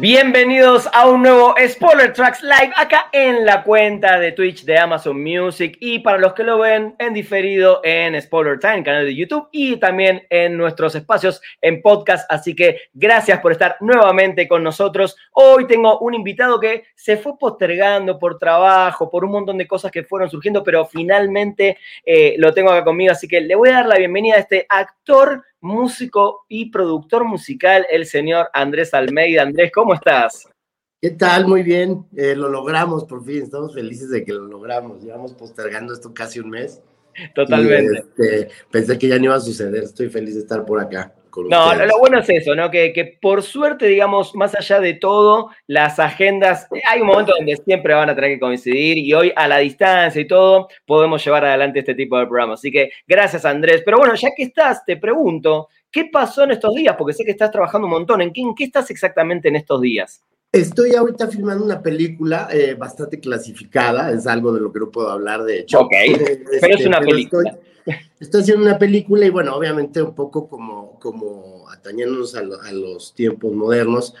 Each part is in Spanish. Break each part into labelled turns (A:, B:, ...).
A: Bienvenidos a un nuevo Spoiler Tracks Live acá en la cuenta de Twitch de Amazon Music y para los que lo ven en diferido en Spoiler Time, canal de YouTube y también en nuestros espacios en podcast. Así que gracias por estar nuevamente con nosotros. Hoy tengo un invitado que se fue postergando por trabajo, por un montón de cosas que fueron surgiendo, pero finalmente eh, lo tengo acá conmigo. Así que le voy a dar la bienvenida a este actor músico y productor musical, el señor Andrés Almeida. Andrés, ¿cómo estás?
B: ¿Qué tal? Muy bien, eh, lo logramos por fin, estamos felices de que lo logramos. Llevamos postergando esto casi un mes.
A: Totalmente.
B: Este, pensé que ya no iba a suceder, estoy feliz de estar por acá.
A: No, lo, bueno es eso, ¿no? Que, que, por suerte, digamos, más allá de todo, las agendas, hay un momento donde siempre van a tener que coincidir y hoy a la distancia y todo, podemos llevar adelante este tipo de programas. Así que gracias, Andrés. Pero bueno, ya que estás, te pregunto, ¿qué pasó en estos días? Porque sé que estás trabajando un montón. ¿En qué, en qué estás exactamente en estos días?
B: Estoy ahorita filmando una película eh, bastante clasificada, es algo de lo que no puedo hablar, de hecho.
A: Ok, pero es una película.
B: Estoy, haciendo una película y bueno, obviamente un poco como, como atañéndonos a, los tiempos modernos,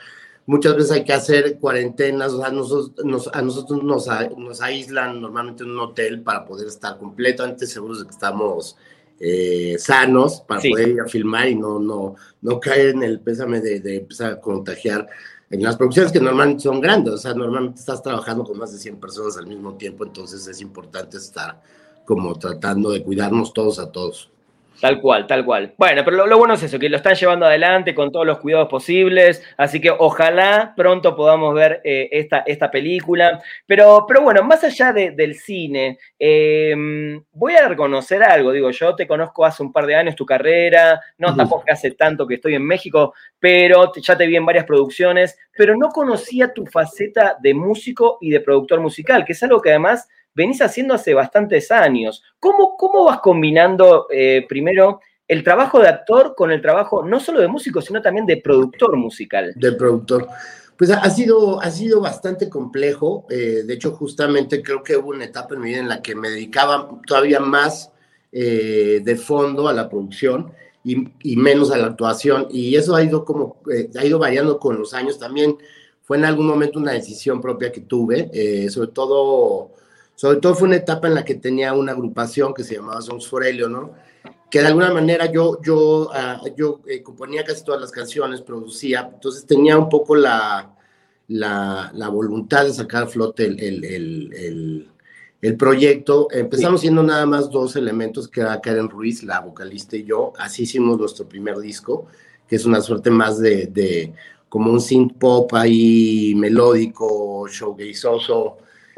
B: muchas veces hay que hacer cuarentenas, o sea, nos, a nosotros nos, nos, aíslan normalmente en un hotel para poder estar completamente seguros de que estamos eh, sanos, para poder ir a filmar y no, no, no caer en el pésame de, de empezar a contagiar en las producciones que normalmente son grandes, o sea, normalmente estás trabajando con más de 100 personas al mismo tiempo, entonces es importante estar como tratando de cuidarnos todos a todos.
A: Tal cual, tal cual. Bueno, pero lo, bueno es eso, que lo están llevando adelante con todos los cuidados posibles, así que ojalá pronto podamos ver eh, esta, esta película. Pero, pero bueno, más allá del cine, em, voy a reconocer algo, digo, yo te conozco hace un par de años tu carrera, no tampoco hace tanto que estoy en México, pero ya te vi en varias producciones, pero no conocía tu faceta de músico y de productor musical, que es algo que además venís haciendo hace bastantes años. ¿Cómo, cómo vas combinando eh, primero el trabajo de actor con el trabajo no solo de músico, sino también de productor musical?
B: De productor. Pues ha sido, ha sido bastante complejo. Eh, de hecho, justamente creo que hubo una etapa en mi vida en la que me dedicaba todavía más eh, de fondo a la producción y, menos a la actuación. Y eso ha ido como, ha ido variando con los años. También fue en algún momento una decisión propia que tuve, sobre todo sobre todo fue una etapa en la que tenía una agrupación que se llamaba Songs for ¿no? que de alguna manera yo, yo, ah, yo eh, componía casi todas las canciones, producía, entonces tenía un poco la, la, la voluntad de sacar a flote el, el, el, el proyecto. Empezamos siendo nada más dos elementos, que era Karen Ruiz, la vocalista y yo, así hicimos nuestro primer disco, que es una suerte más de, de como un synth pop ahí melódico,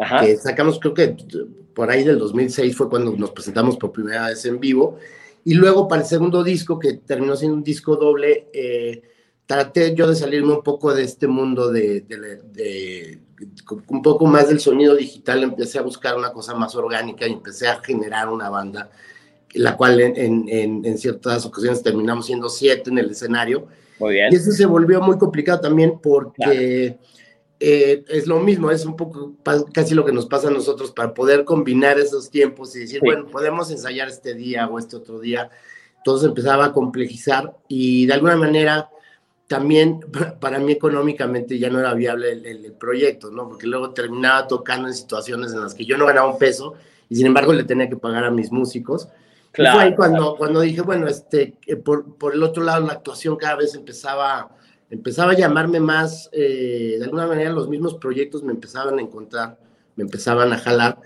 B: showgazeoso, que sacamos, creo que por ahí del 2006 fue cuando nos presentamos por primera vez en vivo. Y luego para el segundo disco, que terminó siendo un disco doble, eh, traté yo de salirme un poco de este mundo de, de, un poco más del sonido digital, empecé a buscar una cosa más orgánica y empecé a generar una banda, la cual en, en, en ciertas ocasiones terminamos siendo siete en el escenario.
A: Muy bien.
B: Y eso se volvió muy complicado también porque... Eh, es lo mismo, es un poco casi lo que nos pasa a nosotros para poder combinar esos tiempos y decir, bueno, podemos ensayar este día o este otro día. Entonces empezaba a complejizar y de alguna manera también para mí económicamente ya no era viable el, proyecto, ¿no? Porque luego terminaba tocando en situaciones en las que yo no ganaba un peso y sin embargo le tenía que pagar a mis músicos. Claro. Y fue ahí cuando, cuando dije, bueno, este, eh, por, por el otro lado la actuación cada vez empezaba empezaba a llamarme más, eh, de alguna manera los mismos proyectos me empezaban a encontrar, me empezaban a jalar.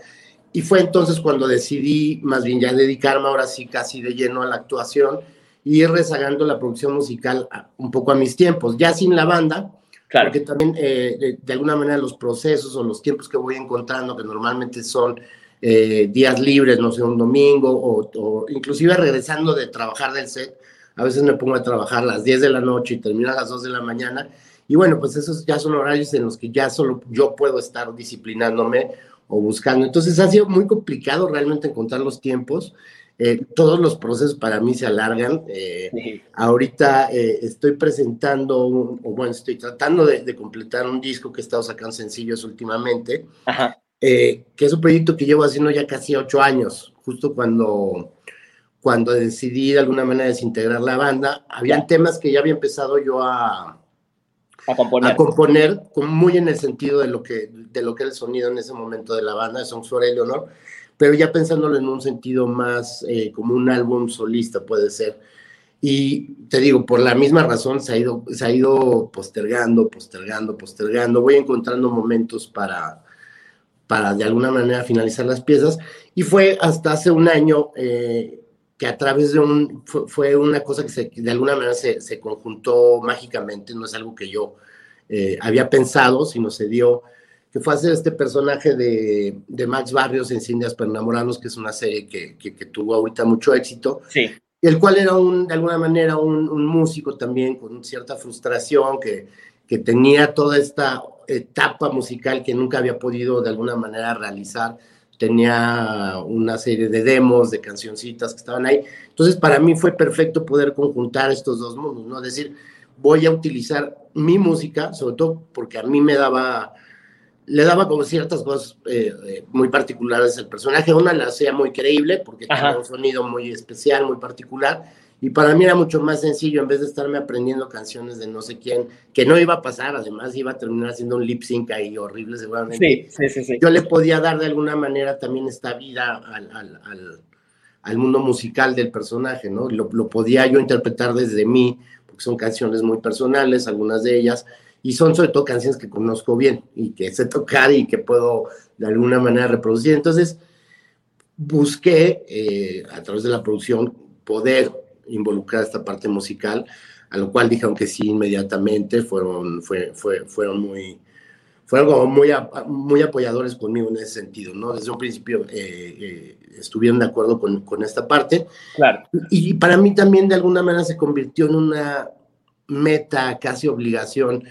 B: Y fue entonces cuando decidí más bien ya dedicarme ahora sí casi de lleno a la actuación y ir rezagando la producción musical un poco a mis tiempos, ya sin la banda, claro. porque también eh, de, alguna manera los procesos o los tiempos que voy encontrando, que normalmente son eh, días libres, no sé, un domingo, o, o inclusive regresando de trabajar del set, a veces me pongo a trabajar a las 10 de la noche y termino a las 2 de la mañana Y bueno, pues esos ya son horarios en los que ya solo yo puedo estar disciplinándome o buscando. Entonces ha sido muy complicado realmente encontrar los tiempos. Eh, todos los procesos para mí se alargan. Eh, ahorita eh, estoy presentando, o bueno, estoy tratando de, completar un disco que he estado sacando sencillos últimamente, que es un proyecto que llevo haciendo ya casi ocho años, justo cuando, cuando decidí de alguna manera desintegrar la banda. Habían temas que ya había empezado yo a,
A: a componer.
B: A componer, muy en el sentido de lo que, de lo que era el sonido en ese momento de la banda, de Songs for Eleanor pero ya pensándolo en un sentido más eh, como un álbum solista puede ser. Y te digo, por la misma razón se ha ido, se ha ido postergando, postergando, postergando. Voy encontrando momentos para, para de alguna manera finalizar las piezas. Y fue hasta hace un año eh, que a través de un, fue, una cosa que se, de alguna manera se, se, conjuntó mágicamente, no es algo que yo eh, había pensado, sino se dio que fue hacer este personaje de, de Max Barrios en Cindias Pernamoranos, que es una serie que, que, tuvo ahorita mucho éxito.
A: Sí.
B: El cual era un, de alguna manera un, un músico también con cierta frustración, que, que tenía toda esta etapa musical que nunca había podido de alguna manera realizar. Tenía una serie de demos, de cancioncitas que estaban ahí. Entonces, para mí fue perfecto poder conjuntar estos dos mundos, ¿no? Es decir, voy a utilizar mi música, sobre todo porque a mí me daba le daba como ciertas cosas eh, eh, muy particulares al personaje. Una la hacía muy creíble porque tenía un sonido muy especial, muy particular. Y para mí era mucho más sencillo, en vez de estarme aprendiendo canciones de no sé quién, que no iba a pasar, además iba a terminar haciendo un lip sync ahí horrible seguramente.
A: Sí, sí, sí,
B: Yo le podía dar de alguna manera también esta vida al, al, al, mundo musical del personaje, ¿no? Lo, lo podía yo interpretar desde mí, porque son canciones muy personales, algunas de ellas, y son sobre todo canciones que conozco bien y que sé tocar y que puedo de alguna manera reproducir. Entonces, busqué eh, a través de la producción poder involucrar esta parte musical, a lo cual dijeron que sí inmediatamente, fueron, fue, fue, fueron muy fueron como muy, muy apoyadores conmigo en ese sentido, ¿no? Desde un principio eh, eh, estuvieron de acuerdo con, con, esta parte.
A: Claro.
B: Y para mí también de alguna manera se convirtió en una meta, casi obligación,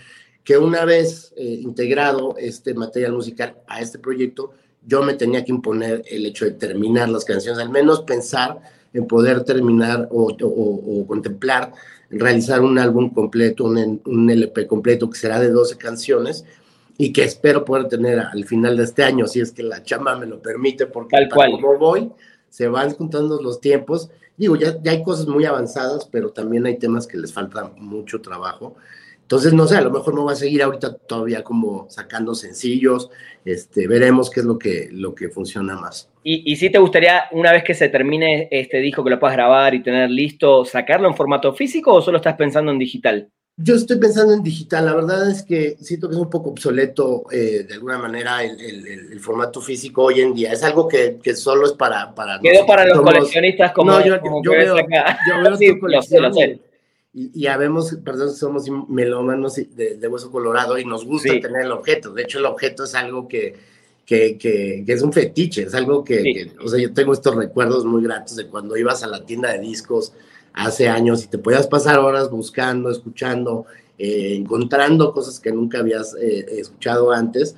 B: que una vez eh, integrado este material musical a este proyecto, yo me tenía que imponer el hecho de terminar las canciones, al menos pensar en poder terminar o, contemplar realizar un álbum completo, un, LP completo que será de 12 canciones y que espero poder tener al final de este año, si es que la chamba me lo permite, porque
A: Tal cual.
B: como voy, se van juntando los tiempos. Digo, ya, ya hay cosas muy avanzadas, pero también hay temas que les falta mucho trabajo. Entonces, no sé, a lo mejor no va a seguir ahorita todavía como sacando sencillos, este, veremos qué es lo que, lo que funciona más.
A: ¿Y, ¿Y si te gustaría, una vez que se termine este disco, que lo puedas grabar y tener listo, sacarlo en formato físico o solo estás pensando en digital?
B: Yo estoy pensando en digital, la verdad es que siento que es un poco obsoleto eh, de alguna manera el, el, formato físico hoy en día. Es algo que, que solo es para... para
A: Quedó para los coleccionistas como...
B: No, yo, yo, veo, yo veo tu colección y, ya vemos, perdón, somos melómanos de, de, hueso colorado y nos gusta tener el objeto. De hecho, el objeto es algo que, que, que, es un fetiche, es algo que, o sea, yo tengo estos recuerdos muy gratos de cuando ibas a la tienda de discos hace años y te podías pasar horas buscando, escuchando, eh, encontrando cosas que nunca habías eh, escuchado antes.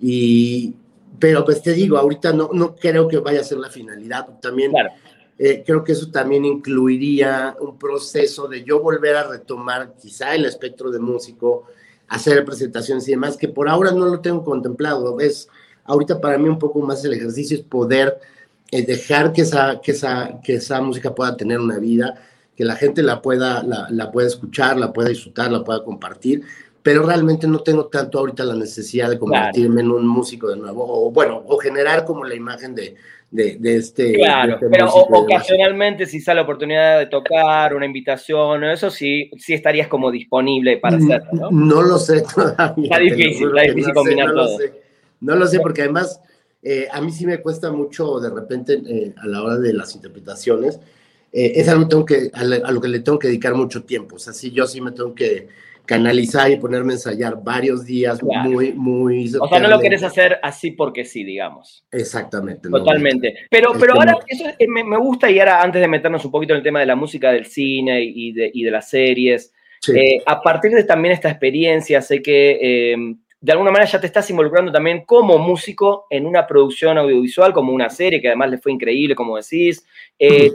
B: Y, pero pues te digo, ahorita no, no creo que vaya a ser la finalidad. También claro. Eh, creo que eso también incluiría un proceso de yo volver a retomar quizá el espectro de músico, hacer presentaciones y demás, que por ahora no lo tengo contemplado. Es ahorita para mí un poco más el ejercicio es poder eh, dejar que esa, que, esa, que esa música pueda tener una vida, que la gente la pueda, la, la pueda escuchar, la pueda disfrutar, la pueda compartir, pero realmente no tengo tanto ahorita la necesidad de convertirme en un músico de nuevo, o bueno, o generar como la imagen de, de, este.
A: Claro,
B: este
A: pero ocasionalmente, si sale la oportunidad de tocar, una invitación, eso sí, sí estarías como disponible para hacerlo, ¿no?
B: No lo sé todavía.
A: Está difícil, está difícil combinar
B: no
A: todo.
B: Lo sé, no lo sé, porque además eh, a mí sí me cuesta mucho de repente eh, a la hora de las interpretaciones. Eh, es algo tengo que, a, lo que le tengo que dedicar mucho tiempo. O sea, sí, yo sí me tengo que canalizar y ponerme a ensayar varios días muy, muy...
A: O sea, no lo quieres hacer así porque sí, digamos.
B: Exactamente.
A: Totalmente. pero, pero ahora, eso me, me, gusta y ahora antes de meternos un poquito en el tema de la música del cine y de, y de las series, Eh, a partir de también esta experiencia, sé que eh, de alguna manera ya te estás involucrando también como músico en una producción audiovisual, como una serie que además le fue increíble, como decís. Eh,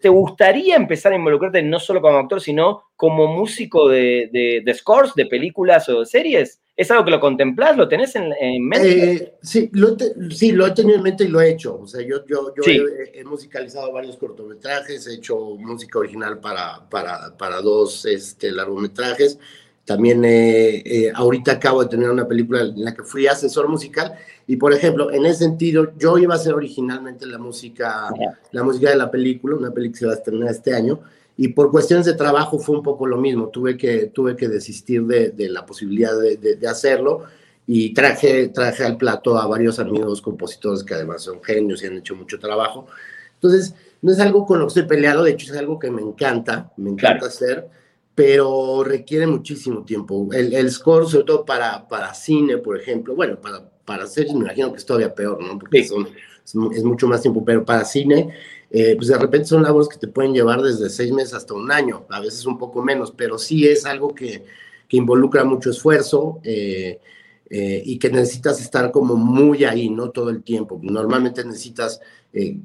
A: ¿te, gustaría empezar a involucrarte no solo como actor, sino como músico de, scores, de películas o de series? ¿Es algo que lo contemplás? ¿Lo tenés en, mente?
B: Eh, sí, lo sí, lo he tenido en mente y lo he hecho. O sea, yo, yo, he, musicalizado varios cortometrajes, he hecho música original para, para, para dos este, largometrajes. También eh, ahorita acabo de tener una película en la que fui asesor musical y por ejemplo, en ese sentido, yo iba a hacer originalmente la música, la música de la película, una película que se va a estrenar este año, y por cuestiones de trabajo fue un poco lo mismo. Tuve que, tuve que desistir de, de la posibilidad de, de, hacerlo y traje, traje al plato a varios amigos compositores que además son genios y han hecho mucho trabajo. Entonces, no es algo con lo que estoy peleado, de hecho es algo que me encanta, me encanta hacer pero requiere muchísimo tiempo. El, el, score, sobre todo para, para cine, por ejemplo, bueno, para, para series me imagino que es todavía peor, ¿no? Porque son, es, mucho más tiempo, pero para cine, eh, pues de repente son labores que te pueden llevar desde seis meses hasta un año, a veces un poco menos, pero sí es algo que, que involucra mucho esfuerzo eh, eh, y que necesitas estar como muy ahí, ¿no? Todo el tiempo. Normalmente necesitas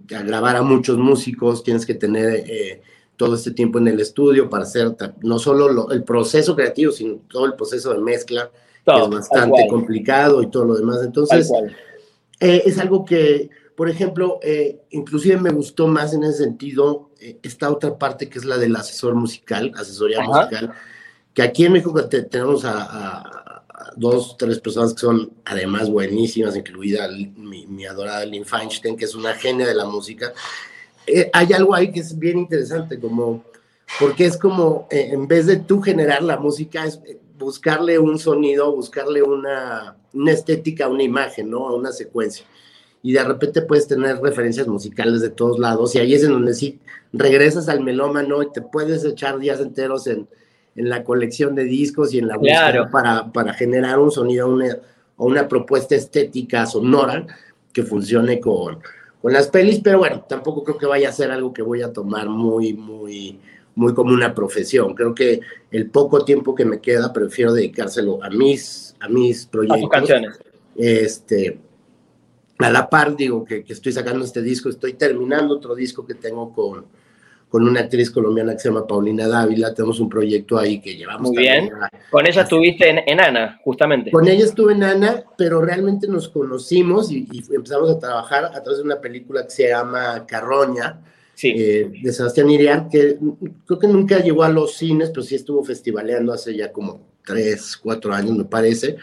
B: grabar a muchos músicos, tienes que tener todo este tiempo en el estudio para hacer no solo el proceso creativo, sino todo el proceso de mezcla, que es bastante complicado y todo lo demás. Entonces, eh, es algo que, por ejemplo, eh, inclusive me gustó más en ese sentido eh, esta otra parte que es la del asesor musical, asesoría musical, que aquí en México tenemos a, dos, tres personas que son además buenísimas, incluida mi, mi adorada Lynn Feinstein, que es una genia de la música, eh, hay algo ahí que es bien interesante, como, porque es como, eh, en vez de tú generar la música, es eh, buscarle un sonido, buscarle una, una estética, una imagen, ¿no? A una secuencia. Y de repente puedes tener referencias musicales de todos lados, y ahí es en donde sí regresas al melómano y te puedes echar días enteros en, en la colección de discos y en la búsqueda para, para generar un sonido una, o una propuesta estética sonora que funcione con, con las pelis, pero bueno, tampoco creo que vaya a ser algo que voy a tomar muy, muy, muy como una profesión. Creo que el poco tiempo que me queda prefiero dedicárselo a mis, a mis proyectos. A canciones. Este, a la par, digo que, que estoy sacando este disco, estoy terminando otro disco que tengo con, con una actriz colombiana que se llama Paulina Dávila. Tenemos un proyecto ahí que llevamos.
A: Muy bien. con ella estuviste en, Ana, justamente.
B: Con ella estuve en Ana, pero realmente nos conocimos y, empezamos a trabajar a través de una película que se llama Carroña. Eh, de Sebastián Iriar, que creo que nunca llegó a los cines, pero sí estuvo festivaleando hace ya como tres, cuatro años, me parece.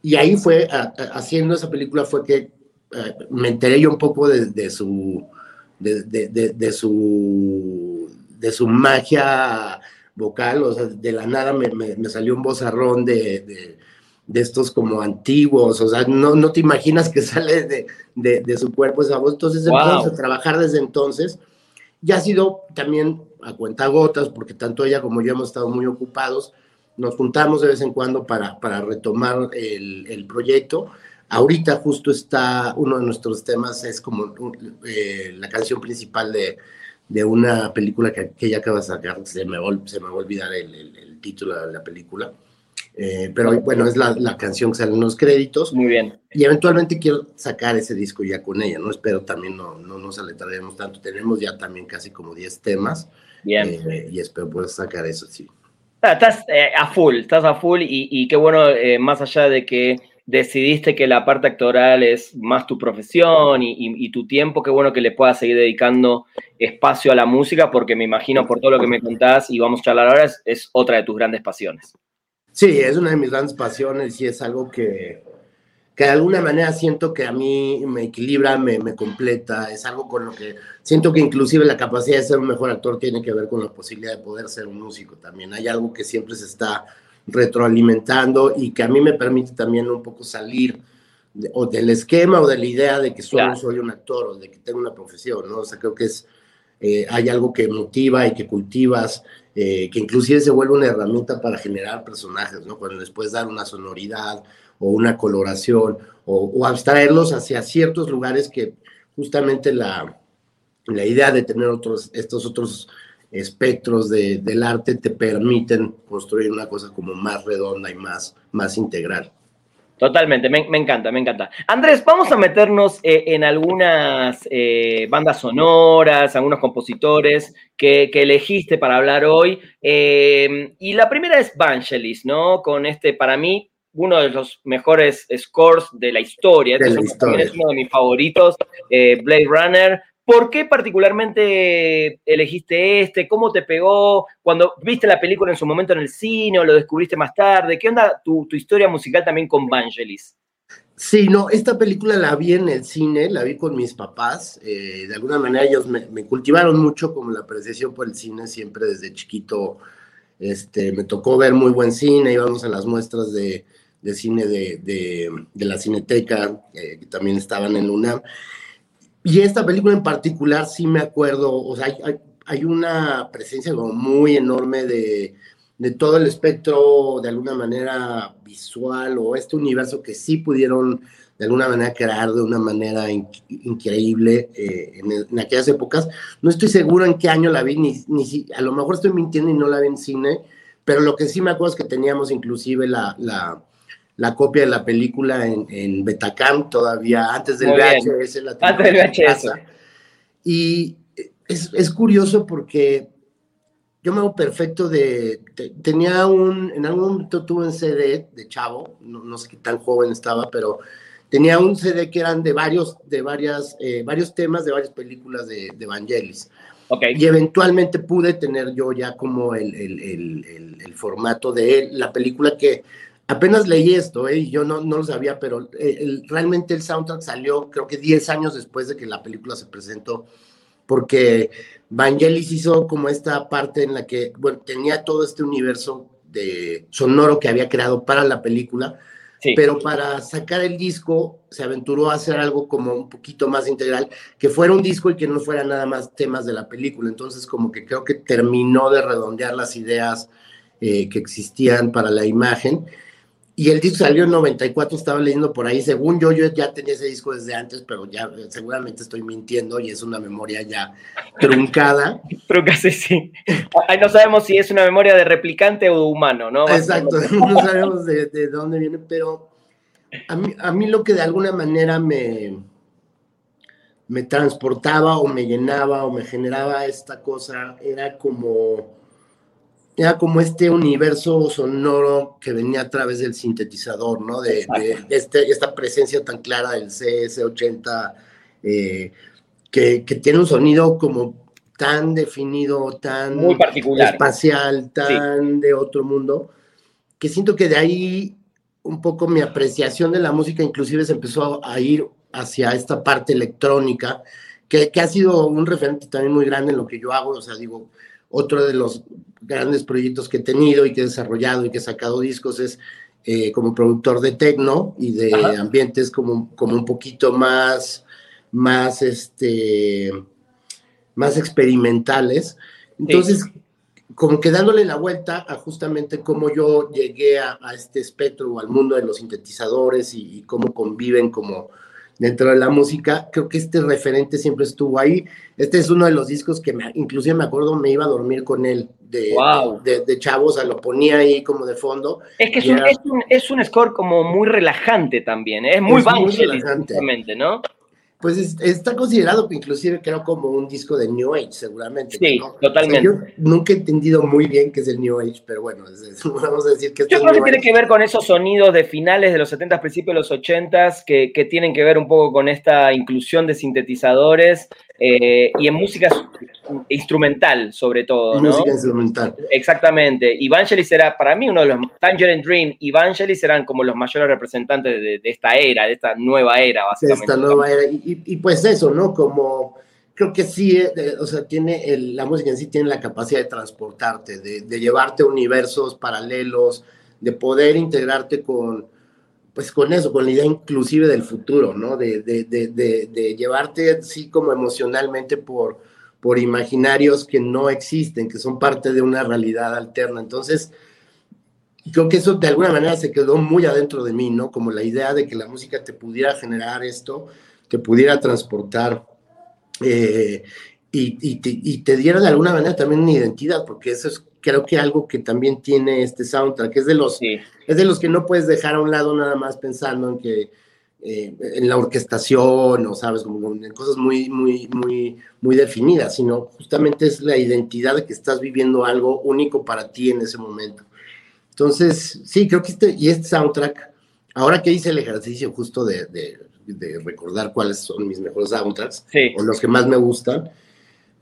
B: Y ahí fue, haciendo esa película, fue que eh, me enteré yo un poco de su de, su, de su magia vocal, o sea, de la nada me, salió un vozarrón de, estos como antiguos, o sea, no, no te imaginas que sale de, su cuerpo esa voz, entonces empezamos a trabajar desde entonces, y ha sido también a cuenta gotas, porque tanto ella como yo hemos estado muy ocupados, nos juntamos de vez en cuando para, para retomar el, el proyecto, Ahorita justo está, uno de nuestros temas es como eh, la canción principal de, de una película que, que, ella acaba de sacar, se me, se me va a olvidar el, el, título de la película, eh, pero bueno, es la, la, canción que sale en los créditos.
A: Muy bien.
B: Y eventualmente quiero sacar ese disco ya con ella, ¿no? Espero también no, no nos aletaremos tanto, tenemos ya también casi como 10 temas.
A: Bien.
B: Eh, y espero poder sacar eso, sí.
A: Estás a full, estás a full y, y qué bueno, más allá de que decidiste que la parte actoral es más tu profesión y, tu tiempo, qué bueno que le puedas seguir dedicando espacio a la música, porque me imagino por todo lo que me contás y vamos a charlar ahora, es, otra de tus grandes pasiones.
B: Sí, es una de mis grandes pasiones y es algo que, que de alguna manera siento que a mí me equilibra, me, me, completa, es algo con lo que siento que inclusive la capacidad de ser un mejor actor tiene que ver con la posibilidad de poder ser un músico también. Hay algo que siempre se está retroalimentando y que a mí me permite también un poco salir o del esquema o de la idea de que solo soy un actor o de que tengo una profesión, ¿no? O sea, creo que es, eh, hay algo que motiva y que cultivas, eh, que inclusive se vuelve una herramienta para generar personajes, ¿no? Cuando después dar una sonoridad o una coloración o, abstraerlos hacia ciertos lugares que justamente la, la idea de tener otros, estos otros espectros del arte te permiten construir una cosa como más redonda y más, más integral.
A: Totalmente, me, encanta, me encanta. Andrés, vamos a meternos eh, en algunas eh, bandas sonoras, algunos compositores que, elegiste para hablar hoy. Eh, y la primera es Vangelis, ¿no? Con este, para mí, uno de los mejores scores de la historia. Este es, uno de mis favoritos, Blade Runner. ¿Por qué particularmente elegiste este? ¿Cómo te pegó? Cuando viste la película en su momento en el cine o lo descubriste más tarde. ¿Qué onda tu, historia musical también con Vangelis?
B: Sí, no, esta película la vi en el cine, la vi con mis papás. Eh, de alguna manera ellos me, cultivaron mucho como la apreciación por el cine, siempre desde chiquito. Este, me tocó ver muy buen cine, íbamos a las muestras de, cine de, la Cineteca, eh, que también estaban en. Y esta película en particular sí me acuerdo, o sea, hay, una presencia como muy enorme de, todo el espectro, de alguna manera visual, o este universo que sí pudieron de alguna manera crear de una manera increíble eh, en, aquellas épocas. No estoy seguro en qué año la vi, ni, ni si, a lo mejor estoy mintiendo y no la vi en cine, pero lo que sí me acuerdo es que teníamos inclusive la, la la copia de la película en, en Betacam todavía antes del VHS. La
A: antes del VHS.
B: Y es, es, curioso porque yo me hago perfecto de, tenía un, en algún momento tuve un CD de chavo, no, sé qué tan joven estaba, pero tenía un CD que eran de varios, de varias, eh, varios temas de varias películas de, de Vangelis. Okay. Y eventualmente pude tener yo ya como el, el, el, el formato de la película que Apenas leí esto, ¿eh? yo no, no lo sabía, pero eh, realmente el soundtrack salió creo que 10 años después de que la película se presentó, porque Vangelis hizo como esta parte en la que, bueno, tenía todo este universo de sonoro que había creado para la película, pero para sacar el disco se aventuró a hacer algo como un poquito más integral, que fuera un disco y que no fuera nada más temas de la película. Entonces como que creo que terminó de redondear las ideas eh, que existían para la imagen y el disco salió en 94, estaba leyendo por ahí. Según yo, yo ya tenía ese disco desde antes, pero ya seguramente estoy mintiendo y es una memoria ya truncada.
A: Casi sí. Ahí no sabemos si es una memoria de replicante o humano, ¿no?
B: Exacto, no sabemos de, de, dónde viene, pero a mí, a mí lo que de alguna manera me, me transportaba o me llenaba o me generaba esta cosa era como era como este universo sonoro que venía a través del sintetizador, ¿no? De, este, esta presencia tan clara del CS80, eh, que, tiene un sonido como tan definido, tan
A: Muy particular.
B: espacial, tan de otro mundo, que siento que de ahí un poco mi apreciación de la música inclusive se empezó a ir hacia esta parte electrónica, que, que ha sido un referente también muy grande en lo que yo hago, o sea, digo, otro de los grandes proyectos que he tenido y que he desarrollado y que he sacado discos es eh, como productor de tecno y de ambientes como, como un poquito más, más, este, más experimentales. Entonces, como que dándole la vuelta a justamente cómo yo llegué a, este espectro o al mundo de los sintetizadores y cómo conviven como dentro de la música, creo que este referente siempre estuvo ahí. Este es uno de los discos que me, inclusive me acuerdo me iba a dormir con él de, de, chavos, o sea, lo ponía ahí como de fondo.
A: Es que es un, es, un, es un, score como muy relajante también, ¿eh? es muy, es ¿no?
B: Pues está considerado inclusive creo como un disco de New Age, seguramente.
A: Sí, totalmente. yo
B: nunca he entendido muy bien qué es el New Age, pero bueno, vamos a decir que...
A: Yo creo que tiene que ver con esos sonidos de finales de los 70, principios de los 80, que, que tienen que ver un poco con esta inclusión de sintetizadores eh, y en música instrumental, sobre todo. ¿no?
B: Música instrumental.
A: Exactamente. Evangelis era, para mí, uno de los. Tangerine Dream y Evangelis eran como los mayores representantes de, esta era, de esta nueva era, básicamente.
B: esta nueva era. Y, pues eso, ¿no? Como. Creo que sí, eh, o sea, tiene la música en sí tiene la capacidad de transportarte, de, de llevarte a universos paralelos, de poder integrarte con, pues con eso, con la idea inclusive del futuro, ¿no? De, de, de, de llevarte así como emocionalmente por, por imaginarios que no existen, que son parte de una realidad alterna. Entonces, creo que eso de alguna manera se quedó muy adentro de mí, ¿no? Como la idea de que la música te pudiera generar esto, que pudiera transportar. Eh, y, te, y, te, diera de alguna manera también una identidad, porque eso es creo que algo que también tiene este soundtrack, es de los, es de los que no puedes dejar a un lado nada más pensando en que eh, en la orquestación o sabes, como en cosas muy, muy, muy, muy definidas, sino justamente es la identidad de que estás viviendo algo único para ti en ese momento. Entonces, sí, creo que este, y este soundtrack, ahora que hice el ejercicio justo de, de, de recordar cuáles son mis mejores soundtracks, o los que más me gustan,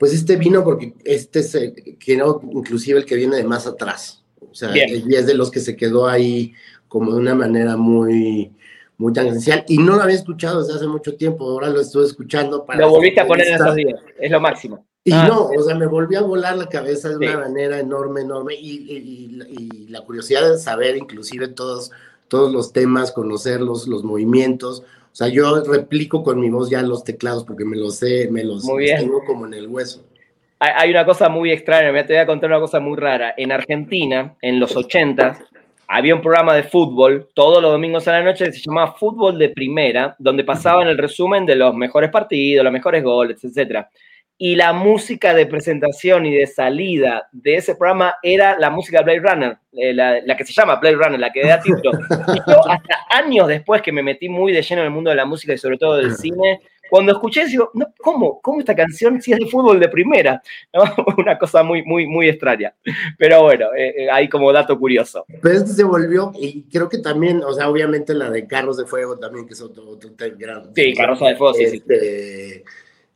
B: pues este vino porque este es el, que no, inclusive el que viene de más atrás. O sea, es de los que se quedó ahí como de una manera muy, muy tangencial. Y no lo había escuchado desde hace mucho tiempo, ahora lo estoy escuchando.
A: Para lo volviste a poner en estos días, es lo máximo.
B: Y ah. no, o sea, me volvió a volar la cabeza de una manera enorme, enorme. Y, y, la curiosidad de saber inclusive todos, todos los temas, conocerlos, los movimientos. O sea, yo replico con mi voz ya los teclados porque me los sé, me los, tengo como en el hueso.
A: Hay, una cosa muy extraña, te voy a contar una cosa muy rara. En Argentina, en los 80, había un programa de fútbol todos los domingos a la noche que se llamaba Fútbol de Primera, donde pasaban el resumen de los mejores partidos, los mejores goles, etcétera y la música de presentación y de salida de ese programa era la música de Blade Runner, eh, la, que se llama Blade Runner, la que da título. Y yo hasta años después que me metí muy de lleno en el mundo de la música y sobre todo del cine, cuando escuché digo, no, ¿cómo? ¿Cómo esta canción si es de fútbol de primera? Una cosa muy, muy, muy extraña. Pero bueno, eh, eh, ahí como dato curioso.
B: Pero este se volvió, y creo que también, o sea, obviamente la de Carros de Fuego también, que es otro, otro
A: gran... Sí, Carros de Fuego, sí, sí
B: este,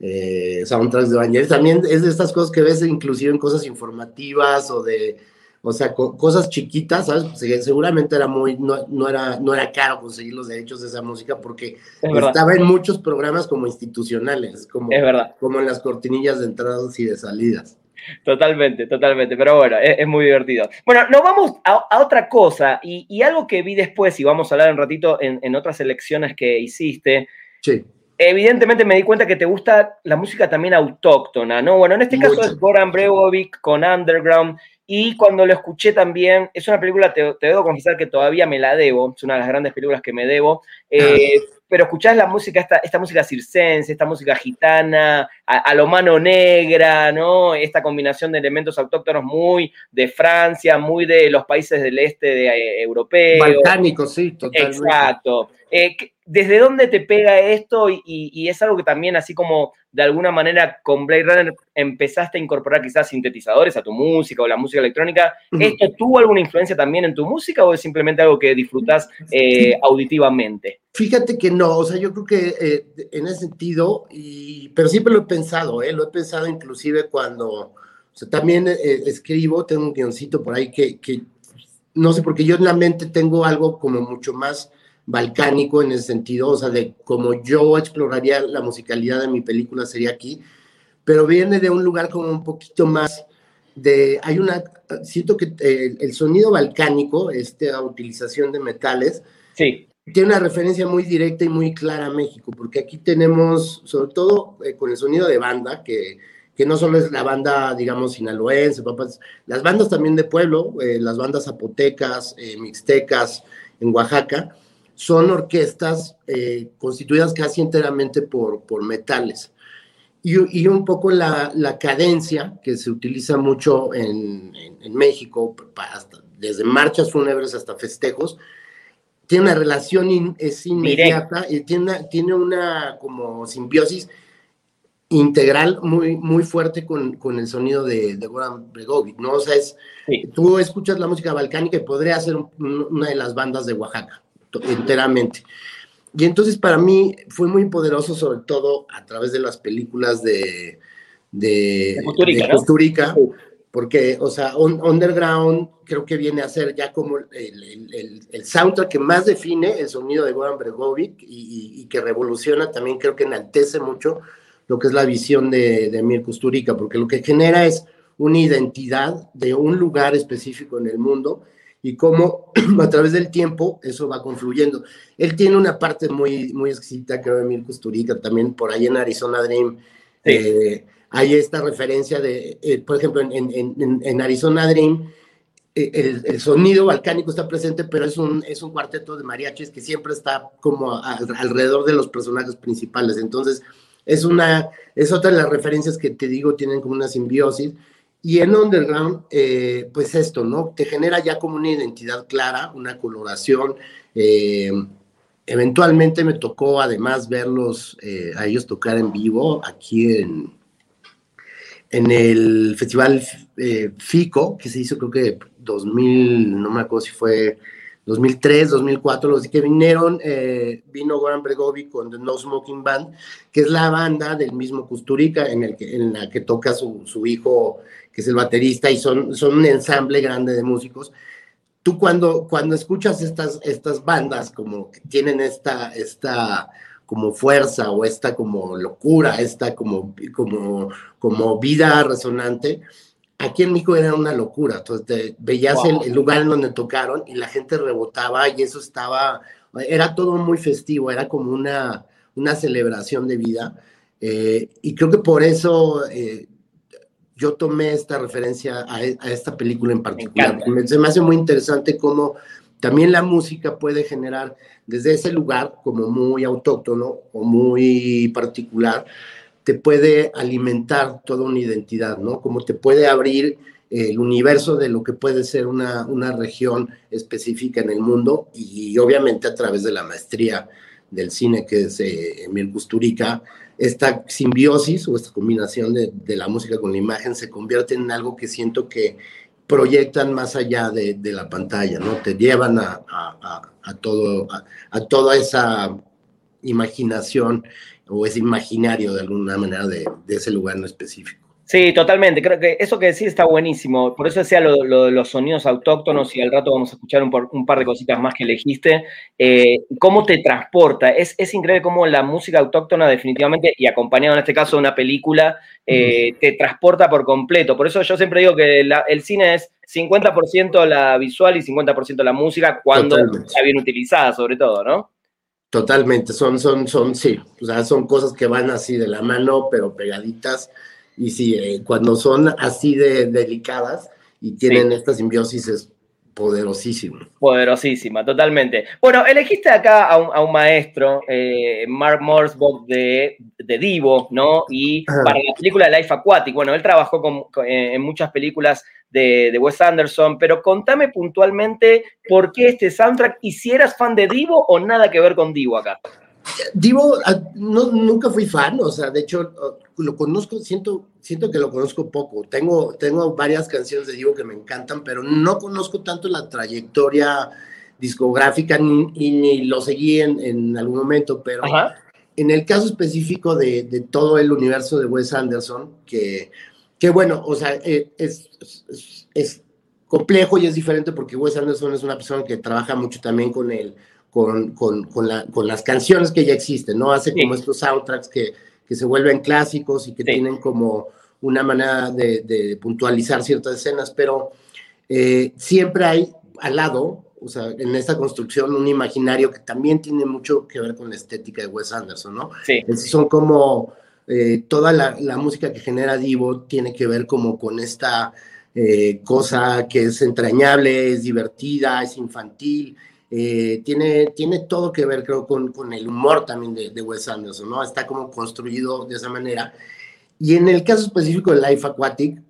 B: eh, soundtracks de Vangelis. También es de estas cosas que ves inclusive en cosas informativas o de, o sea, cosas chiquitas, ¿sabes? Pues, seguramente era muy, no, era, no era caro conseguir los derechos de esa música porque estaba en muchos programas como institucionales, como, como en las cortinillas de entradas y de salidas.
A: Totalmente, totalmente, pero bueno, es, muy divertido. Bueno, nos vamos a, otra cosa y, algo que vi después, y vamos a hablar un ratito en, en otras elecciones que hiciste.
B: Sí
A: evidentemente me di cuenta que te gusta la música también autóctona, ¿no? Bueno, en este caso es Goran Bregovic con Underground. Y cuando lo escuché también, es una película, te, debo confesar que todavía me la debo, es una de las grandes películas que me debo. Eh, ah. pero escuchás la música, esta, esta música circense, esta música gitana, a, lo mano negra, ¿no? Esta combinación de elementos autóctonos muy de Francia, muy de los países del este de, eh, europeo.
B: Balcánicos, sí, totalmente.
A: Exacto. Eh, ¿Desde dónde te pega esto? Y, es algo que también, así como de alguna manera con Blade Runner empezaste a incorporar quizás sintetizadores a tu música o la música electrónica, ¿esto tuvo alguna influencia también en tu música o es simplemente algo que disfrutas eh, auditivamente?
B: Fíjate que no, o sea, yo creo que eh, en ese sentido, y, pero siempre lo he pensado, ¿eh? lo he pensado inclusive cuando, o sea, también escribo, tengo un guioncito por ahí que, que, no sé, porque yo en la mente tengo algo como mucho más balcánico en el sentido, o sea, de como yo exploraría la musicalidad de mi película sería aquí, pero viene de un lugar como un poquito más de, hay una, siento que eh, el, sonido balcánico, esta utilización de metales,
A: sí.
B: tiene una referencia muy directa y muy clara a México, porque aquí tenemos, sobre todo eh, con el sonido de banda, que, que no solo es la banda, digamos, sinaloense, papas, las bandas también de pueblo, eh, las bandas zapotecas, mixtecas en Oaxaca, son orquestas eh, constituidas casi enteramente por, por metales. Y, y un poco la, la, cadencia que se utiliza mucho en, en, México, desde marchas fúnebres hasta festejos, tiene una relación es inmediata y tiene, tiene una como simbiosis integral muy, muy fuerte con, con el sonido de, de, Goran Bregovic, ¿no? O sea, es, tú escuchas la música balcánica y podría ser una de las bandas de Oaxaca enteramente. Y entonces para mí fue muy poderoso, sobre todo a través de las películas de, de,
A: de
B: porque, o sea, Underground creo que viene a ser ya como el, el, el, soundtrack que más define el sonido de Goran Bregovic y, que revoluciona también, creo que enaltece mucho lo que es la visión de, de Mir Kusturica, porque lo que genera es una identidad de un lugar específico en el mundo y cómo a través del tiempo eso va confluyendo. Él tiene una parte muy, muy exquisita, creo, de Emil Kusturica, también por ahí en Arizona Dream. Eh, hay esta referencia de, eh, por ejemplo, en, en, en Arizona Dream, eh, el, el, sonido balcánico está presente, pero es un, es un cuarteto de mariachis que siempre está como alrededor de los personajes principales. Entonces, es una, es otra de las referencias que te digo, tienen como una simbiosis. Y en Underground, eh, pues esto, ¿no? Te genera ya como una identidad clara, una coloración. Eh, eventualmente me tocó además verlos, eh, a ellos tocar en vivo aquí en, en el festival FICO, que se hizo creo que 2000, no me acuerdo si fue 2003, 2004, los que vinieron, vino Goran Bregovic con The No Smoking Band, que es la banda del mismo Custurica, en, el que, en la que toca su, su, hijo, que es el baterista, y son, son un ensamble grande de músicos. Tú cuando, cuando escuchas estas, estas bandas, como que tienen esta, esta como fuerza o esta como locura, esta como, como, como vida resonante, aquí en México era una locura. Entonces, veías el, lugar en donde tocaron y la gente rebotaba y eso estaba, era todo muy festivo, era como una, una celebración de vida. Eh, y creo que por eso eh, yo tomé esta referencia a, esta película en particular. Me se me hace muy interesante cómo también la música puede generar desde ese lugar como muy autóctono o muy particular te puede alimentar toda una identidad, ¿no? Como te puede abrir el universo de lo que puede ser una, una región específica en el mundo y, obviamente a través de la maestría del cine que es eh, Emil Kusturica, esta simbiosis o esta combinación de, de, la música con la imagen se convierte en algo que siento que proyectan más allá de, de la pantalla, ¿no? Te llevan a, a, a todo, a, toda esa imaginación o es imaginario de alguna manera de, ese lugar en específico.
A: Sí, totalmente. Creo que eso que decís está buenísimo. Por eso decía lo, de los sonidos autóctonos y al rato vamos a escuchar un, par de cositas más que elegiste. Eh, ¿Cómo te transporta? Es, es, increíble cómo la música autóctona definitivamente, y acompañado en este caso de una película, eh, te transporta por completo. Por eso yo siempre digo que el cine es 50% la visual y 50% la música cuando está bien utilizada, sobre todo, ¿no?
B: Totalmente, son, son, son, sí, o sea, son cosas que van así de la mano, pero pegaditas. Y sí, eh, cuando son así de delicadas y tienen esta simbiosis es poderosísimo.
A: Poderosísima, totalmente. Bueno, elegiste acá a un, maestro, eh, Mark Morsbach de, de, Divo, ¿no? Y para la película Life Aquatic, bueno, él trabajó con, en muchas películas de, Wes Anderson, pero contame puntualmente por qué este soundtrack y si eras fan de Divo o nada que ver con Divo acá.
B: Divo, no, nunca fui fan, o sea, de hecho lo conozco, siento, siento que lo conozco poco. Tengo, tengo varias canciones de Divo que me encantan, pero no conozco tanto la trayectoria discográfica ni, ni lo seguí en, algún momento, pero en el caso específico de, de, todo el universo de Wes Anderson, que que bueno, o sea, eh, es, es, complejo y es diferente porque Wes Anderson es una persona que trabaja mucho también con el, con, con, con, la, con las canciones que ya existen, ¿no? Hace como estos soundtracks que, que, se vuelven clásicos y que tienen como una manera de, de puntualizar ciertas escenas, pero eh, siempre hay al lado, o sea, en esta construcción, un imaginario que también tiene mucho que ver con la estética de Wes Anderson, ¿no? Sí. son como eh, toda la, música que genera Divo tiene que ver como con esta eh, cosa que es entrañable, es divertida, es infantil, eh, tiene, tiene todo que ver creo con, con el humor también de, de, Wes Anderson, ¿no? Está como construido de esa manera. Y en el caso específico de Life Aquatic,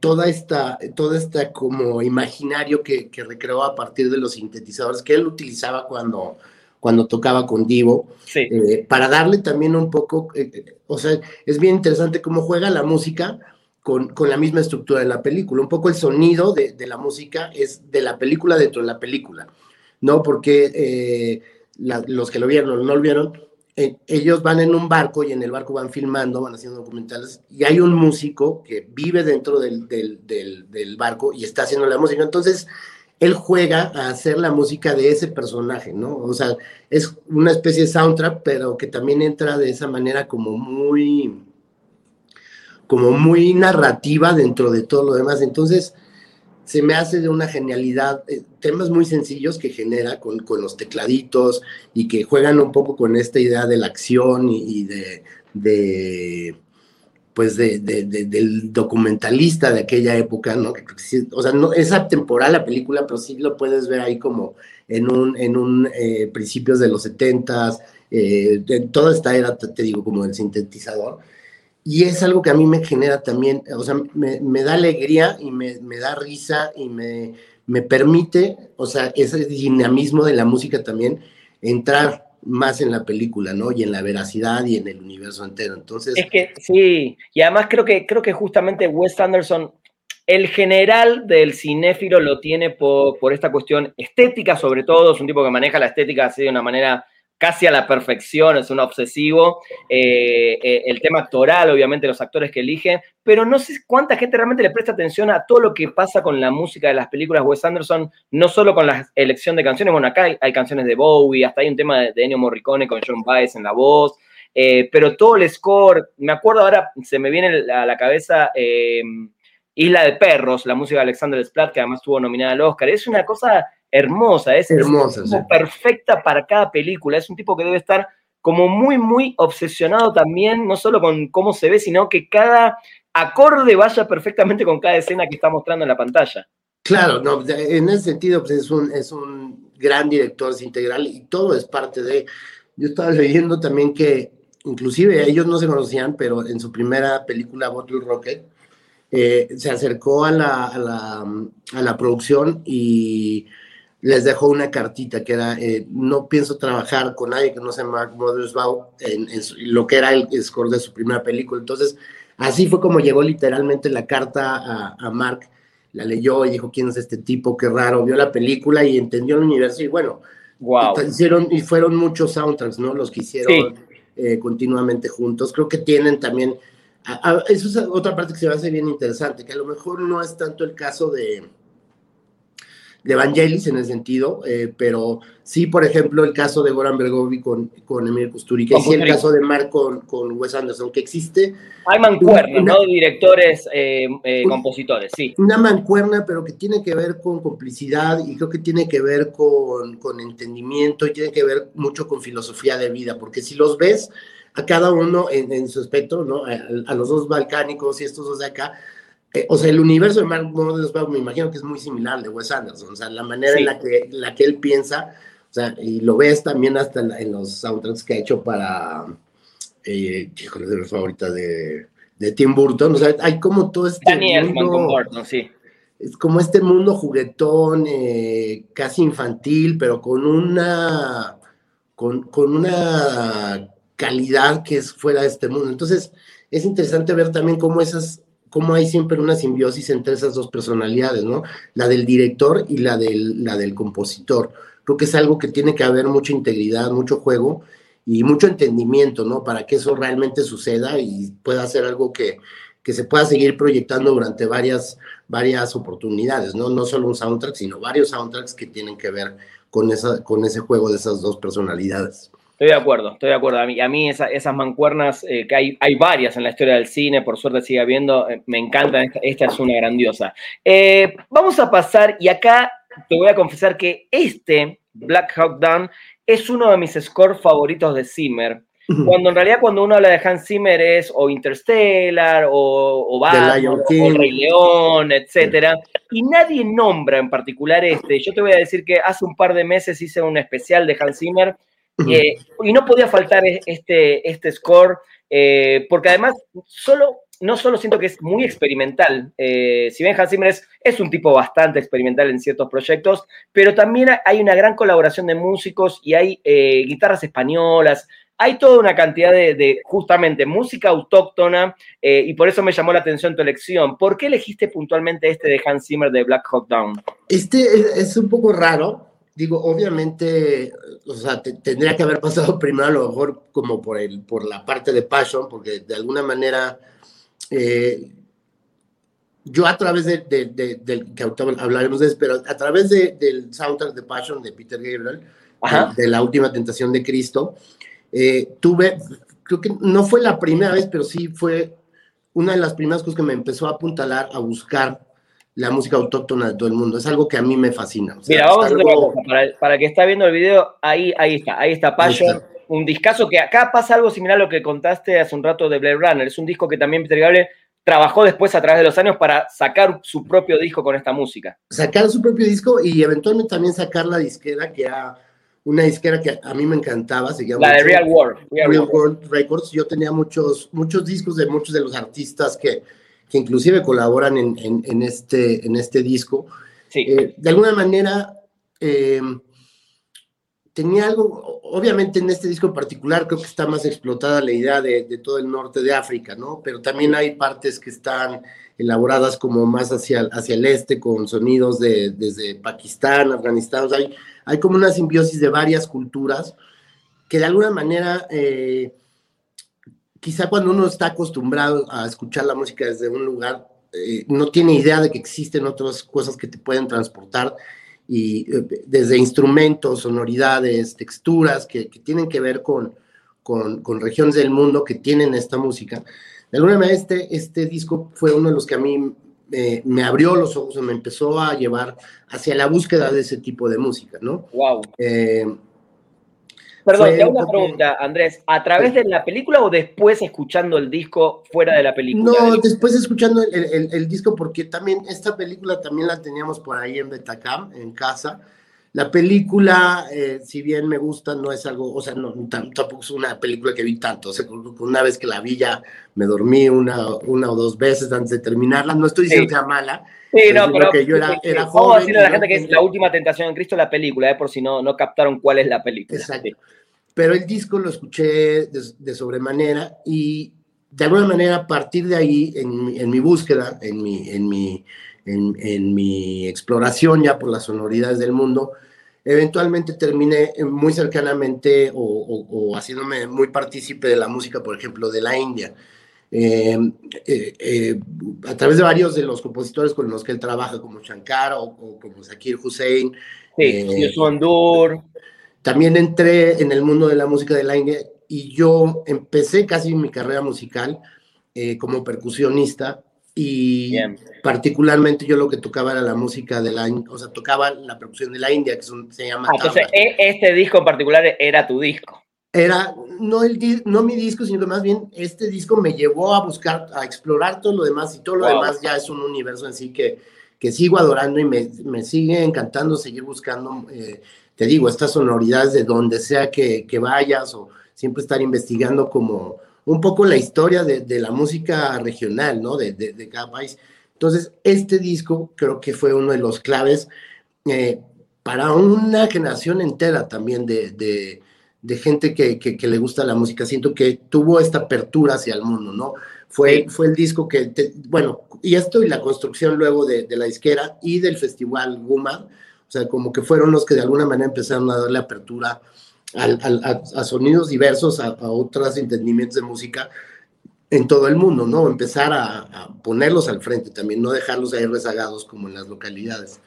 B: toda esta, toda esta como imaginario que, que recreó a partir de los sintetizadores que él utilizaba cuando cuando tocaba con Divo, eh, para darle también un poco, eh, eh, o sea, es bien interesante cómo juega la música con, con, la misma estructura de la película. Un poco el sonido de, de, la música es de la película dentro de la película, ¿no? Porque los que lo vieron no lo vieron, ellos van en un barco y en el barco van filmando, van haciendo documentales, y hay un músico que vive dentro del, del, del, del barco y está haciendo la música. Entonces, él juega a hacer la música de ese personaje, ¿no? O sea, es una especie de soundtrack, pero que también entra de esa manera como muy, como muy narrativa dentro de todo lo demás. Entonces, se me hace de una genialidad, eh, temas muy sencillos que genera con, con, los tecladitos y que juegan un poco con esta idea de la acción y, de, de pues de, del documentalista de aquella época, ¿no? O sea, no es atemporal la película, pero sí lo puedes ver ahí como en un, en un eh, principios de los setentas, eh, toda esta era, te, digo, como el sintetizador. Y es algo que a mí me genera también, o sea, me, me da alegría y me, me, da risa y me, me permite, o sea, ese dinamismo de la música también, entrar más en la película, ¿no? Y en la veracidad y en el universo entero. Entonces.
A: Es que sí, y además creo que, creo que justamente Wes Anderson, el general del cinéfilo lo tiene por, por esta cuestión estética, sobre todo, es un tipo que maneja la estética así de una manera casi a la perfección, es un obsesivo. Eh, eh, el tema actoral, obviamente, los actores que eligen, pero no sé cuánta gente realmente le presta atención a todo lo que pasa con la música de las películas de Wes Anderson, no solo con la elección de canciones, bueno, acá hay, canciones de Bowie, hasta hay un tema de, Ennio Morricone con John Baez en la voz, eh, pero todo el score, me acuerdo ahora, se me viene a la cabeza Isla de Perros, la música de Alexander Splat, que además estuvo nominada al Oscar, es una cosa hermosa, es,
B: hermosa,
A: perfecta para cada película. Es un tipo que debe estar como muy, muy obsesionado también, no solo con cómo se ve, sino que cada acorde vaya perfectamente con cada escena que está mostrando en la pantalla.
B: Claro, no, en ese sentido pues es, un, es un gran director integral y todo es parte de... Yo estaba leyendo también que inclusive ellos no se conocían, pero en su primera película, Bottle Rocket, eh, se acercó a la, a la, a la producción y les dejó una cartita que era, eh, no pienso trabajar con nadie que no sea Mark Mothersbaugh en, lo que era el score de su primera película. Entonces, así fue como llegó literalmente la carta a, Mark, la leyó y dijo, ¿quién es este tipo? Qué raro, vio la película y entendió el universo y bueno,
A: wow.
B: hicieron, y fueron muchos soundtracks, ¿no? Los que hicieron eh, continuamente juntos. Creo que tienen también, eso es otra parte que se me hace bien interesante, que a lo mejor no es tanto el caso de de Evangelis en el sentido, eh, pero sí, por ejemplo, el caso de Goran Bergovi con, con Emir Kusturica, y sí el caso de Mark con, con Wes Anderson, que existe.
A: Hay mancuernas, ¿no? Directores, eh, eh, compositores, sí.
B: Una mancuerna, pero que tiene que ver con complicidad y creo que tiene que ver con, con entendimiento y tiene que ver mucho con filosofía de vida, porque si los ves a cada uno en, su espectro, ¿no? A, a, los dos balcánicos y estos dos de acá, eh, o sea, el universo de Mark Mothersbaugh me imagino que es muy similar al de Wes Anderson, o sea, la manera en la que, la que él piensa, o sea, y lo ves también hasta en, los soundtracks que ha hecho para, eh, híjole, de favorita de, de Tim Burton, o sea, hay como todo este
A: mundo, sí.
B: Es como este mundo juguetón, eh, casi infantil, pero con una, con, con una calidad que es fuera de este mundo. Entonces, es interesante ver también cómo esas cómo hay siempre una simbiosis entre esas dos personalidades, ¿no? La del director y la del, la del compositor. Creo que es algo que tiene que haber mucha integridad, mucho juego y mucho entendimiento, ¿no? Para que eso realmente suceda y pueda ser algo que, que se pueda seguir proyectando durante varias, varias oportunidades, ¿no? No solo un soundtrack, sino varios soundtracks que tienen que ver con, esa, con ese juego de esas dos personalidades.
A: Estoy de acuerdo, estoy de acuerdo. A mí, a mí esas mancuernas, eh, que hay, hay varias en la historia del cine, por suerte sigue habiendo, eh, me encantan, esta, es una grandiosa. Eh, vamos a pasar, y acá te voy a confesar que este, Black Hawk Down, es uno de mis scores favoritos de Zimmer. Cuando en realidad cuando uno habla de Hans Zimmer es o Interstellar o, o Batman, o Rey León, etcétera, y nadie nombra en particular este. Yo te voy a decir que hace un par de meses hice un especial de Hans Zimmer eh, y no podía faltar e-, este, este score, eh, porque además solo, no solo siento que es muy experimental, eh, si bien Hans Zimmer es, un tipo bastante experimental en ciertos proyectos, pero también hay una gran colaboración de músicos y hay guitarras españolas, hay toda una cantidad de, justamente música autóctona y por eso me llamó la atención tu elección. ¿Por qué elegiste puntualmente este de Hans Zimmer de Black Hawk Down?
B: Este es un poco raro digo, obviamente, o sea, tendría que haber pasado primero a lo mejor como por, el, por la parte de Passion, porque de alguna manera eh, yo a través de, del, que hablaremos de eso, pero a través del soundtrack de Passion de Peter Gabriel, de, la última tentación de Cristo, eh, tuve, creo que no fue la primera vez, pero sí fue una de las primeras cosas que me empezó a apuntalar a buscar la música autóctona de todo el mundo. Es algo que a mí me fascina.
A: Mira, vamos a hacer para, para, que está viendo el video, ahí, ahí está, ahí está Passion. un discazo que acá pasa algo similar a lo que contaste hace un rato de Blade Runner. Es un disco que también Peter Gabriel trabajó después a través de los años para sacar su propio disco con esta música.
B: Sacar su propio disco y eventualmente también sacar la disquera que era una disquera que a mí me encantaba, se llama
A: la de Real World,
B: Real, World. Records. Yo tenía muchos, muchos discos de muchos de los artistas que, que inclusive colaboran en, en, este, en este disco.
A: Sí.
B: Eh, de alguna manera, eh, tenía algo, obviamente en este disco en particular creo que está más explotada la idea de, todo el norte de África, ¿no? Pero también hay partes que están elaboradas como más hacia, hacia el este, con sonidos de, desde Pakistán, Afganistán, o sea, hay, hay como una simbiosis de varias culturas que de alguna manera, eh, quizá cuando uno está acostumbrado a escuchar la música desde un lugar, eh, no tiene idea de que existen otras cosas que te pueden transportar y eh, desde instrumentos, sonoridades, texturas que, tienen que ver con, con, regiones del mundo que tienen esta música. De alguna manera, este, este disco fue uno de los que a mí me abrió los ojos, me empezó a llevar hacia la búsqueda de ese tipo de música, ¿no?
A: Wow. Perdón, te hago una pregunta, Andrés. ¿A través de la película o después escuchando el disco fuera de la película?
B: No, después escuchando el, disco, porque también esta película también la teníamos por ahí en Betacam, en casa. La película, eh, si bien me gusta, no es algo, o sea, no, tampoco es una película que vi tanto. O sea, una vez que la vi ya me dormí una, una o dos veces antes de terminarla. No estoy diciendo que sea mala.
A: Sí, no, pero que yo era, era joven. Vamos a decirle a la gente que es La Última Tentación en Cristo la película, eh, por si no, no captaron cuál es la película.
B: Exacto. Pero el disco lo escuché de, sobremanera y de alguna manera a partir de ahí, en, en mi búsqueda, en mi, en mi en, mi exploración ya por las sonoridades del mundo, eventualmente terminé muy cercanamente o, haciéndome muy partícipe de la música, por ejemplo, de la India. Eh, eh, eh, a través de varios de los compositores con los que él trabaja, como Shankar o, como Zakir Hussein.
A: Sí,
B: También entré en el mundo de la música de la India y yo empecé casi mi carrera musical como percusionista y particularmente yo lo que tocaba era la música de la, o sea, tocaba la producción de la India, que se llama...
A: Ah, entonces, e, este disco en particular era tu disco.
B: Era, no, el, no mi disco, sino más bien este disco me llevó a buscar, a explorar todo lo demás y todo lo demás ya es un universo en sí que, que sigo adorando y me, me sigue encantando seguir buscando, eh, te digo, estas sonoridades de donde sea que, que vayas o siempre estar investigando como un poco la historia de, la música regional, ¿no? De, de, cada país. Entonces, este disco creo que fue uno de los claves eh, para una generación entera también de, gente que, le gusta la música. Siento que tuvo esta apertura hacia el mundo, ¿no? Fue, fue el disco que, bueno, y esto y la construcción luego de, la disquera y del festival Guma, o sea, como que fueron los que de alguna manera empezaron a darle apertura a, sonidos diversos, a, otros entendimientos de música en todo el mundo, ¿no? Empezar a, ponerlos al frente también, no dejarlos ahí rezagados como en las localidades.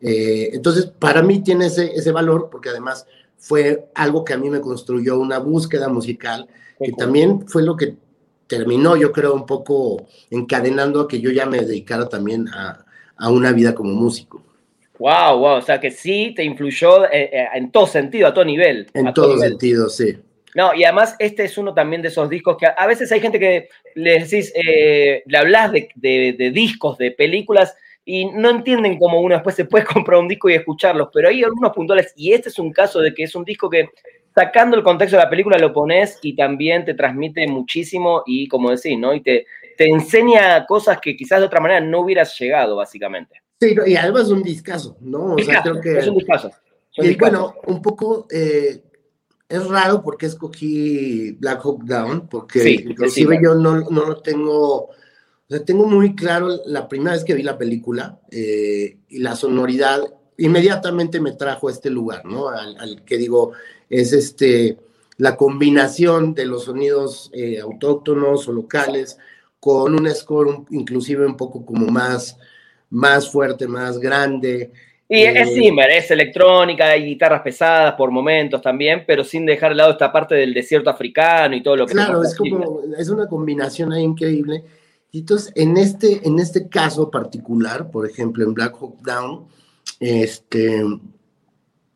B: Eh, entonces, para mí tiene ese, ese valor porque además fue algo que a mí me construyó una búsqueda musical, que también fue lo que terminó, yo creo, un poco encadenando a que yo ya me dedicara también a, a una vida como músico.
A: Wow, wow, o sea que sí te influyó eh, eh, en todo sentido, a todo nivel.
B: En todo, sentido, sí.
A: No, y además este es uno también de esos discos que a, veces hay gente que le decís, eh, le hablas de, discos, de películas, y no entienden cómo uno después se puede comprar un disco y escucharlos, pero hay algunos puntuales, y este es un caso de que es un disco que sacando el contexto de la película lo pones y también te transmite muchísimo y como decís, ¿no? Y te, te enseña cosas que quizás de otra manera no hubieras llegado, básicamente.
B: Sí, y además es un discazo, ¿no? O sea, creo que.
A: Es un discazo.
B: y bueno, un poco eh, es raro porque escogí Black Hawk Down, porque inclusive yo no, no, lo tengo. O sea, tengo muy claro la primera vez que vi la película eh, y la sonoridad inmediatamente me trajo a este lugar, ¿no? Al, que digo, es este la combinación de los sonidos eh, autóctonos o locales con un score inclusive un poco como más más fuerte, más grande.
A: Y es eh, Zimmer, es electrónica, hay guitarras pesadas por momentos también, pero sin dejar de lado esta parte del desierto africano y todo lo que...
B: Claro, es como, es una combinación ahí increíble. Y entonces, en este, en este caso particular, por ejemplo, en Black Hawk Down, este,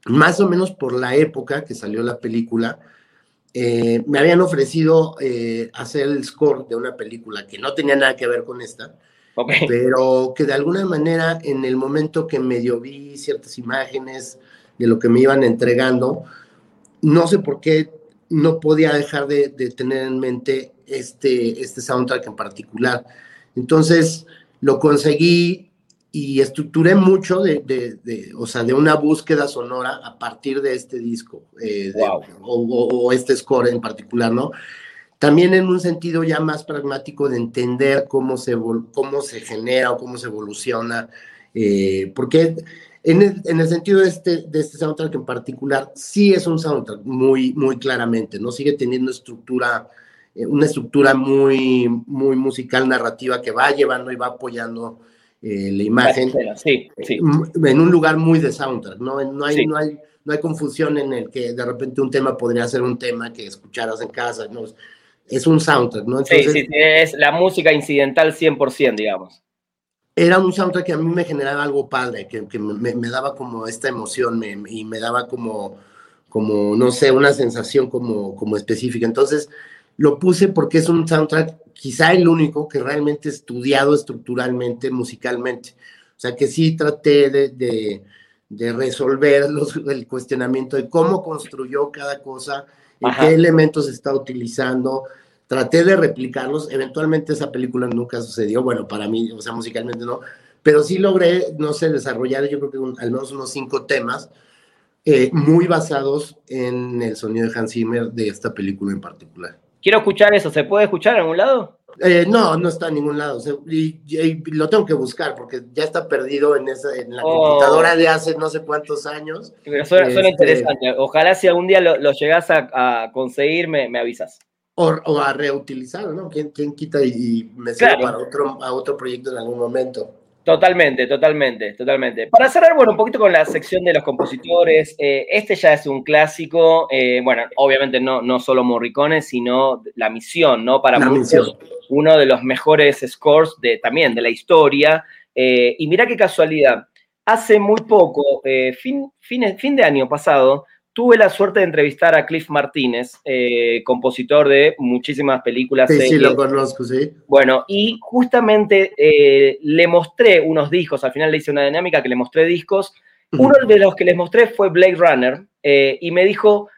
B: más o menos por la época que salió la película, eh, me habían ofrecido eh, hacer el score de una película que no tenía nada que ver con esta, pero que de alguna manera en el momento que medio vi ciertas imágenes de lo que me iban entregando, no sé por qué no podía dejar de, tener en mente este, este soundtrack en particular. Entonces lo conseguí y estructuré mucho de, de, o sea, de una búsqueda sonora a partir de este disco eh, o, este score en particular, ¿no? También en un sentido ya más pragmático de entender cómo se, cómo se genera o cómo se evoluciona, eh, porque en el, en el, sentido de este, de este soundtrack en particular, sí es un soundtrack muy, muy claramente, ¿no? Sigue teniendo estructura, eh, una estructura muy, muy musical, narrativa que va llevando y va apoyando eh, la imagen
A: sí, sí.
B: en un lugar muy de soundtrack, ¿no? No hay, no, hay, no hay confusión en el que de repente un tema podría ser un tema que escucharas en casa, ¿no? Es un soundtrack, ¿no?
A: sí, sí, es la música incidental 100%, digamos.
B: Era un soundtrack que a mí me generaba algo padre, que, que me, me, daba como esta emoción me, y me daba como, como, no sé, una sensación como, como específica. Entonces, lo puse porque es un soundtrack quizá el único que realmente he estudiado estructuralmente, musicalmente. O sea, que sí traté de, de, resolver los, el cuestionamiento de cómo construyó cada cosa, y qué elementos está utilizando. Traté de replicarlos. Eventualmente esa película nunca sucedió, bueno, para mí, o sea, musicalmente no, pero sí logré, no sé, desarrollar yo creo que al menos unos cinco temas eh, muy basados en el sonido de Hans Zimmer de esta película en particular.
A: Quiero escuchar eso, ¿se puede escuchar en algún lado?
B: Eh, no, no está en ningún lado. y, lo tengo que buscar porque ya está perdido en, esa, en la oh. computadora de hace no sé cuántos años.
A: Pero suena, este, interesante. Ojalá si algún día lo, lo llegas a, conseguir, me, avisas.
B: O, a reutilizar, ¿no? ¿Quién, quita y, me sirve para otro, a otro proyecto en algún momento?
A: Totalmente, totalmente, totalmente. Para cerrar, bueno, un poquito con la sección de los compositores, eh, este ya es un clásico, eh, bueno, obviamente no, no solo Morricone, sino la misión, ¿no? Para muchos, uno de los mejores scores de, también de la historia. Eh, y mira qué casualidad, hace muy poco, fin, fin, fin de año pasado, tuve la suerte de entrevistar a Cliff Martínez, eh, compositor de muchísimas películas.
B: Sí, sí, lo conozco, sí.
A: Bueno, y justamente eh, le mostré unos discos, al final le hice una dinámica que le mostré discos. Uno de los que les mostré fue Blade Runner, eh, y me dijo,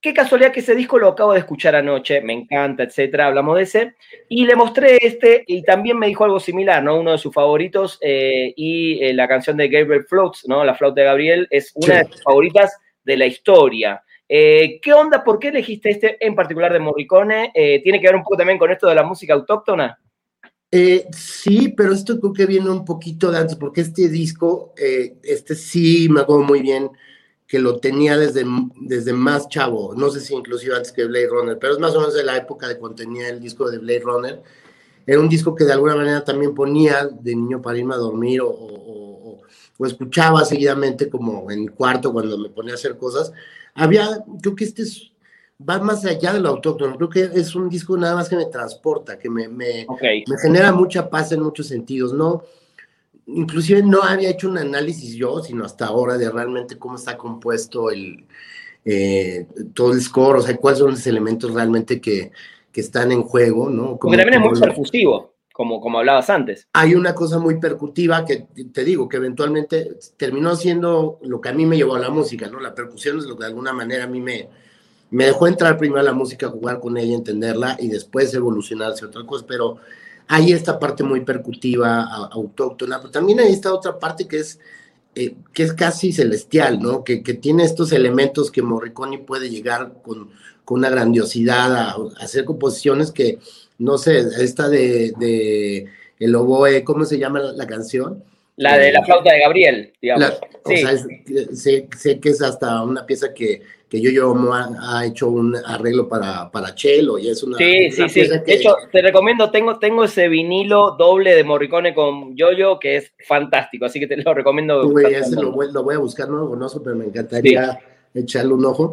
A: qué casualidad que ese disco lo acabo de escuchar anoche, me encanta, etcétera, hablamos de ese. Y le mostré este, y también me dijo algo similar, ¿no? Uno de sus favoritos, y la canción de Gabriel Floats, ¿no? La flauta de Gabriel, es una de sus favoritas de la historia. Eh, ¿Qué onda? ¿Por qué elegiste este en particular de Morricone? Eh, ¿Tiene que ver un poco también con esto de la música autóctona?
B: Eh, sí, pero esto creo que viene un poquito de antes, porque este disco, este sí me acuerdo muy bien que lo tenía desde, desde más chavo, no sé si inclusive antes que Blade Runner, pero es más o menos de la época de cuando tenía el disco de Blade Runner. Era un disco que de alguna manera también ponía de niño para irme a dormir o escuchaba seguidamente como en cuarto cuando me ponía a hacer cosas, había, creo que este va más allá de lo autóctono, creo que es un disco nada más que me transporta, que me, me, me genera mucha paz en muchos sentidos, ¿no? Inclusive no había hecho un análisis yo, sino hasta ahora de realmente cómo está compuesto el, eh, todo el score, o sea, cuáles son los elementos realmente que, que están en juego, ¿no?
A: Como, Porque también es muy perfusivo como, hablabas antes.
B: Hay una cosa muy percutiva que te digo, que eventualmente terminó siendo lo que a mí me llevó a la música, ¿no? La percusión es lo que de alguna manera a mí me, me dejó entrar primero a la música, jugar con ella, entenderla y después evolucionar hacia otra cosa, pero hay esta parte muy percutiva, autóctona, pero también hay esta otra parte que es, eh, que es casi celestial, ¿no? Que, que, tiene estos elementos que Morricone puede llegar con, con una grandiosidad a, a hacer composiciones que no sé, esta de, de el oboe, ¿cómo se llama la, canción?
A: La de la flauta de Gabriel, digamos.
B: O sea, sé, sé, que es hasta una pieza que, que yo, yo ha, hecho un arreglo para, para cello y es una.
A: Sí, sí, sí. De hecho, te recomiendo, tengo, tengo ese vinilo doble de Morricone con Yoyo que es fantástico, así que te lo recomiendo.
B: Uy, ese lo voy, lo voy, a buscar, no lo conozco, pero me encantaría echarle un ojo.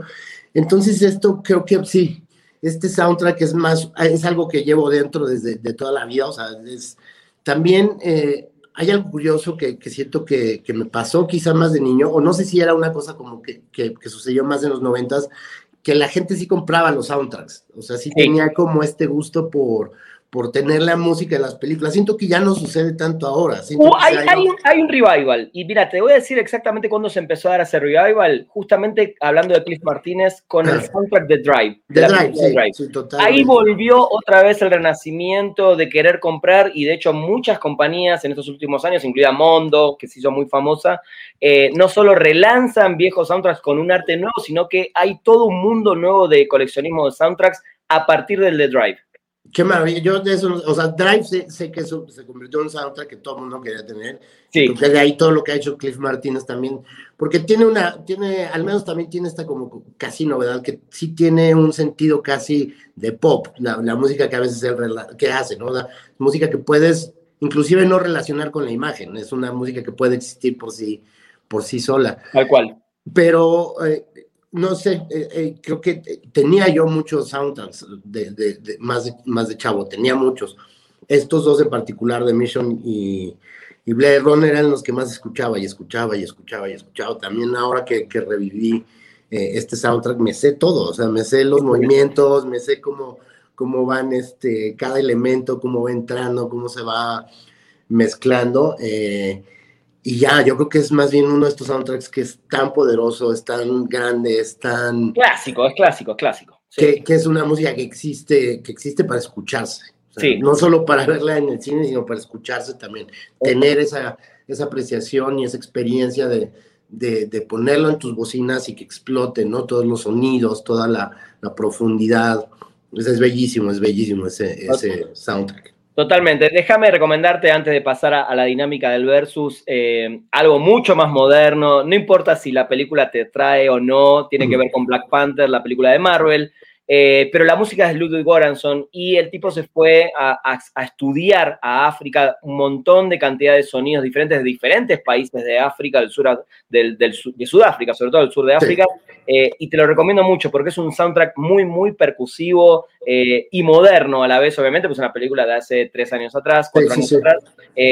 B: Entonces, esto creo que sí, este soundtrack es más, es algo que llevo dentro desde de toda la vida, o sea, es, también eh, hay algo curioso que, que siento que, que, me pasó quizá más de niño, o no sé si era una cosa como que, que, sucedió más en los noventas, que la gente sí compraba los soundtracks, o sea, sí, tenía como este gusto por, por tener la música de las películas. Siento que ya no sucede tanto ahora.
A: Uh, hay, hay, un, revival. Y mira, te voy a decir exactamente cuándo se empezó a dar ese revival. Justamente hablando de Cliff Martínez con el soundtrack de Drive.
B: The Drive, sí,
A: Ahí volvió otra vez el renacimiento de querer comprar. Y de hecho, muchas compañías en estos últimos años, incluida Mondo, que se hizo muy famosa, eh, no solo relanzan viejos soundtracks con un arte nuevo, sino que hay todo un mundo nuevo de coleccionismo de soundtracks a partir del The Drive.
B: Qué maravilla. Yo de eso, o sea, Drive sé, que eso se convirtió en un soundtrack que todo el mundo quería tener. Sí. Porque de ahí todo lo que ha hecho Cliff Martínez también, porque tiene una, tiene, al menos también tiene esta como casi novedad, que sí tiene un sentido casi de pop, la, música que a veces él que hace, ¿no? La música que puedes, inclusive no relacionar con la imagen, es una música que puede existir por sí, por sí sola.
A: Tal cual.
B: Pero eh, no sé, eh, eh, creo que tenía yo muchos soundtracks de, más, de, más de chavo, tenía muchos. Estos dos en particular, de Mission y, y Blade Runner, eran los que más escuchaba y escuchaba y escuchaba y escuchaba. También ahora que, reviví eh, este soundtrack, me sé todo, o sea, me sé los movimientos, me sé cómo, cómo van este, cada elemento, cómo va entrando, cómo se va mezclando. Eh, y ya, yo creo que es más bien uno de estos soundtracks que es tan poderoso, es tan grande, es tan...
A: Clásico, es clásico, es clásico.
B: Que, que, es una música que existe, que existe para escucharse. sí. No solo para verla en el cine, sino para escucharse también. Tener esa, esa apreciación y esa experiencia de, de, de, ponerlo en tus bocinas y que explote, ¿no? Todos los sonidos, toda la, la profundidad. es bellísimo, es bellísimo ese, ese soundtrack.
A: Totalmente. Déjame recomendarte antes de pasar a, la dinámica del versus eh, algo mucho más moderno. No importa si la película te trae o no, tiene que ver con Black Panther, la película de Marvel. Eh, pero la música es de Ludwig Göransson y el tipo se fue a, estudiar a África un montón de cantidad de sonidos diferentes de diferentes países de África, del sur, del, de Sudáfrica, sobre todo del sur de África, eh, y te lo recomiendo mucho porque es un soundtrack muy, muy percusivo eh, y moderno a la vez, obviamente, pues una película de hace tres años atrás, cuatro años atrás,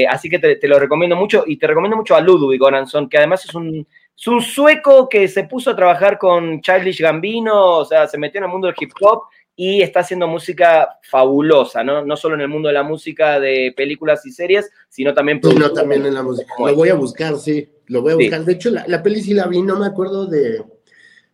A: así que te, te, lo recomiendo mucho y te recomiendo mucho a Ludwig Göransson, que además es un es un sueco que se puso a trabajar con Childish Gambino, o sea, se metió en el mundo del hip hop y está haciendo música fabulosa, ¿no? No solo en el mundo de la música de películas y series, sino también...
B: Sino también en la música. Lo voy a buscar, sí, lo voy a buscar. De hecho, la, la peli sí la vi, no me acuerdo de...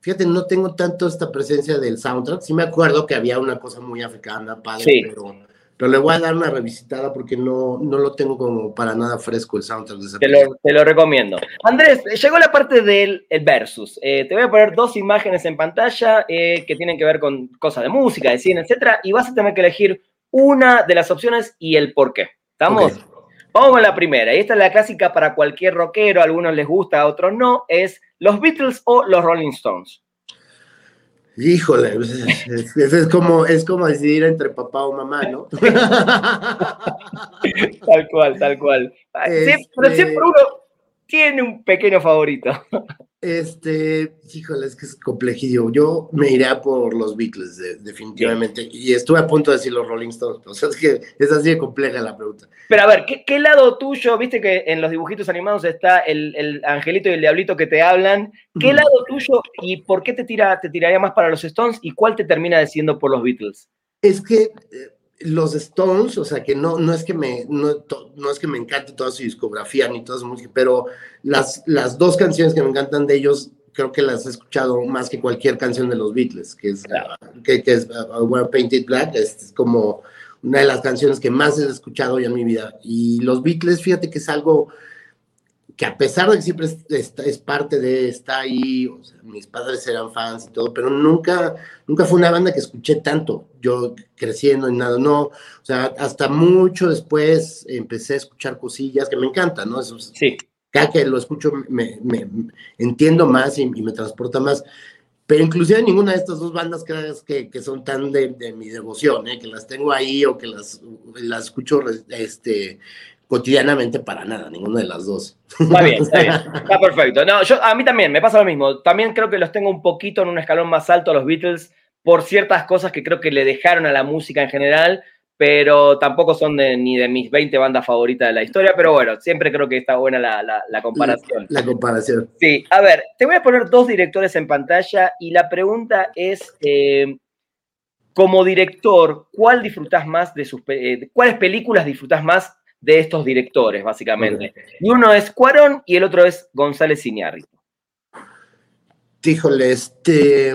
B: Fíjate, no tengo tanto esta presencia del soundtrack. Sí me acuerdo que había una cosa muy africana, padre, pero pero le voy a dar una revisitada porque no, no lo tengo como para nada fresco el soundtrack de esa
A: te lo, te lo, recomiendo. Andrés, llegó la parte del versus. Eh, te voy a poner dos imágenes en pantalla eh, que tienen que ver con cosas de música, de cine, etcétera, y vas a tener que elegir una de las opciones y el por qué. ¿Estamos? Vamos con la primera, y esta es la clásica para cualquier rockero, a algunos les gusta, a otros no, es los Beatles o los Rolling Stones.
B: Híjole, pues, es, como, es como decidir entre papá o mamá, ¿no?
A: tal cual, tal cual. Pero este siempre uno tiene un pequeño favorito.
B: Este, híjole, es que es complejillo. Yo me iría por los Beatles, definitivamente. Y estuve a punto de decir los Rolling Stones. O sea, es que es así de compleja la pregunta.
A: Pero a ver, ¿qué, lado tuyo? Viste que en los dibujitos animados está el, angelito y el diablito que te hablan. ¿Qué lado tuyo y por qué te, tira, te tiraría más para los Stones y cuál te termina diciendo por los Beatles?
B: Es que eh, los Stones, o sea, que no, no, es que me, no, es que me encante toda su discografía ni toda su música, pero las, las dos canciones que me encantan de ellos, creo que las he escuchado más que cualquier canción de los Beatles, que es, que, es uh, Painted Black, es como una de las canciones que más he escuchado ya en mi vida. Y los Beatles, fíjate que es algo que a pesar de que siempre es, parte de, está ahí, mis padres eran fans y todo, pero nunca, nunca fue una banda que escuché tanto, yo creciendo y nada, no, o sea, hasta mucho después empecé a escuchar cosillas que me encantan, ¿no? Eso,
A: sí.
B: Cada que lo escucho me, entiendo más y, me transporta más, pero inclusive ninguna de estas dos bandas creas que, que son tan de, de mi devoción, ¿eh? que las tengo ahí o que las, las escucho este, cotidianamente para nada, ninguna de las dos.
A: Está bien, está bien. Está perfecto. No, yo, a mí también me pasa lo mismo. También creo que los tengo un poquito en un escalón más alto a los Beatles por ciertas cosas que creo que le dejaron a la música en general, pero tampoco son ni de mis 20 bandas favoritas de la historia, pero bueno, siempre creo que está buena la, comparación.
B: La, comparación.
A: Sí, a ver, te voy a poner dos directores en pantalla y la pregunta es, eh, como director, ¿cuál disfrutás más de sus, eh, cuáles películas disfrutás más de estos directores, básicamente? Y uno es Cuarón y el otro es González Iñárritu.
B: Híjole, este...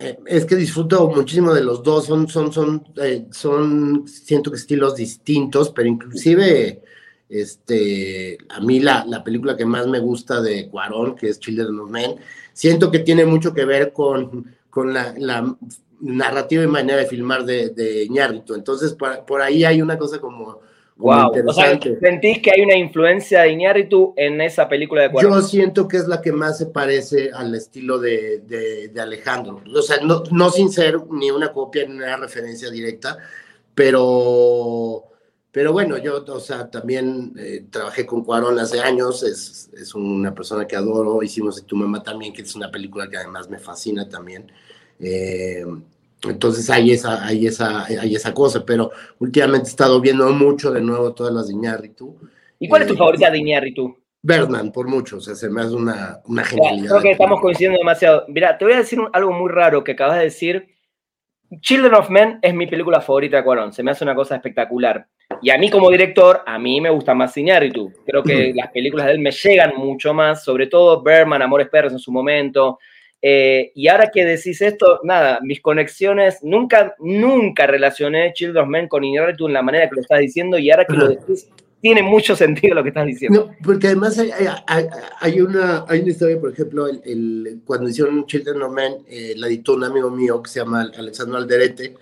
B: Eh, es que disfruto muchísimo de los dos, son, son, son, eh, son, siento que estilos distintos, pero inclusive, este, a mí la, la, película que más me gusta de Cuarón, que es Children of Men, siento que tiene mucho que ver con, con la, la narrativa y manera de filmar de, de entonces por, por ahí hay una cosa como
A: Wow. O sea, ¿sentís que hay una influencia de Iñárritu en esa película de
B: Cuarón? Yo siento que es la que más se parece al estilo de, de, Alejandro. O sea, no, no, sin ser ni una copia ni una referencia directa, pero, pero bueno, yo, o sea, también eh, trabajé con Cuarón hace años, es, es, una persona que adoro, hicimos Tu Mamá también, que es una película que además me fascina también. Eh, entonces hay esa, hay esa, hay esa cosa, pero últimamente he estado viendo mucho de nuevo todas las de Iñárritu.
A: ¿Y cuál es tu eh, favorita de Iñárritu?
B: Berman, por mucho, o sea, se me hace una, una genialidad.
A: Creo que estamos coincidiendo demasiado. Mira, te voy a decir algo muy raro que acabas de decir. Children of Men es mi película favorita de Cuarón, se me hace una cosa espectacular. Y a mí como director, a mí me gusta más Iñárritu. Creo que las películas de él me llegan mucho más, sobre todo Berman, Amores Perros en su momento, eh, y ahora que decís esto, nada, mis conexiones, nunca, nunca relacioné Children of Men con Iñárritu en la manera que lo estás diciendo y ahora que lo decís, tiene mucho sentido lo que estás diciendo.
B: No, porque además hay, hay, una, hay una historia, por ejemplo, el, cuando hicieron Children of Men, eh, la editó un amigo mío que se llama Alexandro Alderete,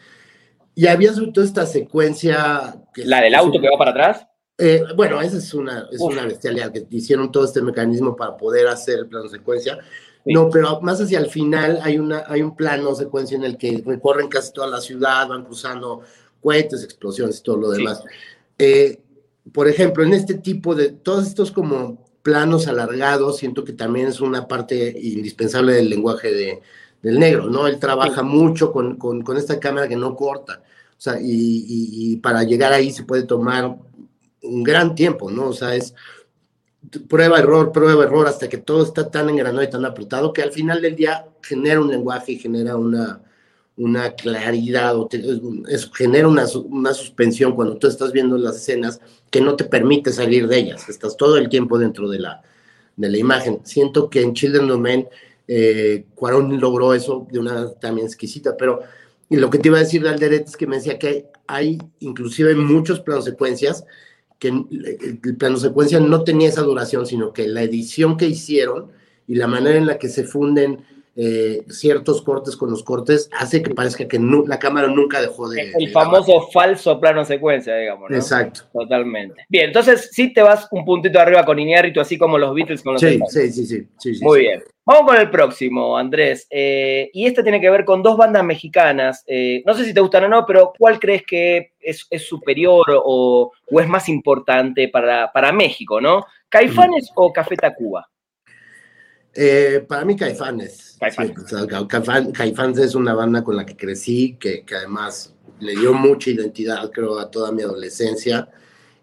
B: y había sobre todo esta secuencia...
A: ¿La del auto que va para atrás?
B: Eh, bueno, esa es una, es una bestialidad, que hicieron todo este mecanismo para poder hacer el plano secuencia. No, pero más hacia el final hay, una, hay un plano secuencia en el que recorren casi toda la ciudad, van cruzando cohetes, explosiones y todo lo demás. Eh, por ejemplo, en este tipo de, todos estos como planos alargados, siento que también es una parte indispensable del lenguaje de, del negro, ¿no? Él trabaja mucho con, con, con, esta cámara que no corta, o sea, y, y, para llegar ahí se puede tomar un gran tiempo, ¿no? O sea, es prueba, error, prueba, error, hasta que todo está tan engranado y tan apretado que al final del día genera un lenguaje y genera una, una claridad, o genera una, una, suspensión cuando tú estás viendo las escenas que no te permite salir de ellas, estás todo el tiempo dentro de la, de la imagen. Siento que en Children of Men, eh, logró eso de una también exquisita, pero lo que te iba a decir de Alderet es que me decía que hay inclusive muchos planos secuencias que el plano secuencia no tenía esa duración, sino que la edición que hicieron y la manera en la que se funden eh, ciertos cortes con los cortes hace que parezca que la cámara nunca dejó de...
A: El famoso falso plano secuencia, digamos. ¿no?
B: Exacto.
A: Totalmente. Bien, entonces sí te vas un puntito arriba con Iñárritu, así como los Beatles con los
B: sí, sí, sí, sí, sí,
A: Muy bien. Vamos con el próximo, Andrés. Eh, y este tiene que ver con dos bandas mexicanas. Eh, no sé si te gustan o no, pero ¿cuál crees que es, superior o, es más importante para, para México, no? ¿Caifanes o Café Tacuba?
B: Para mí Caifanes. Caifanes. es una banda con la que crecí, que, que, además le dio mucha identidad, creo, a toda mi adolescencia.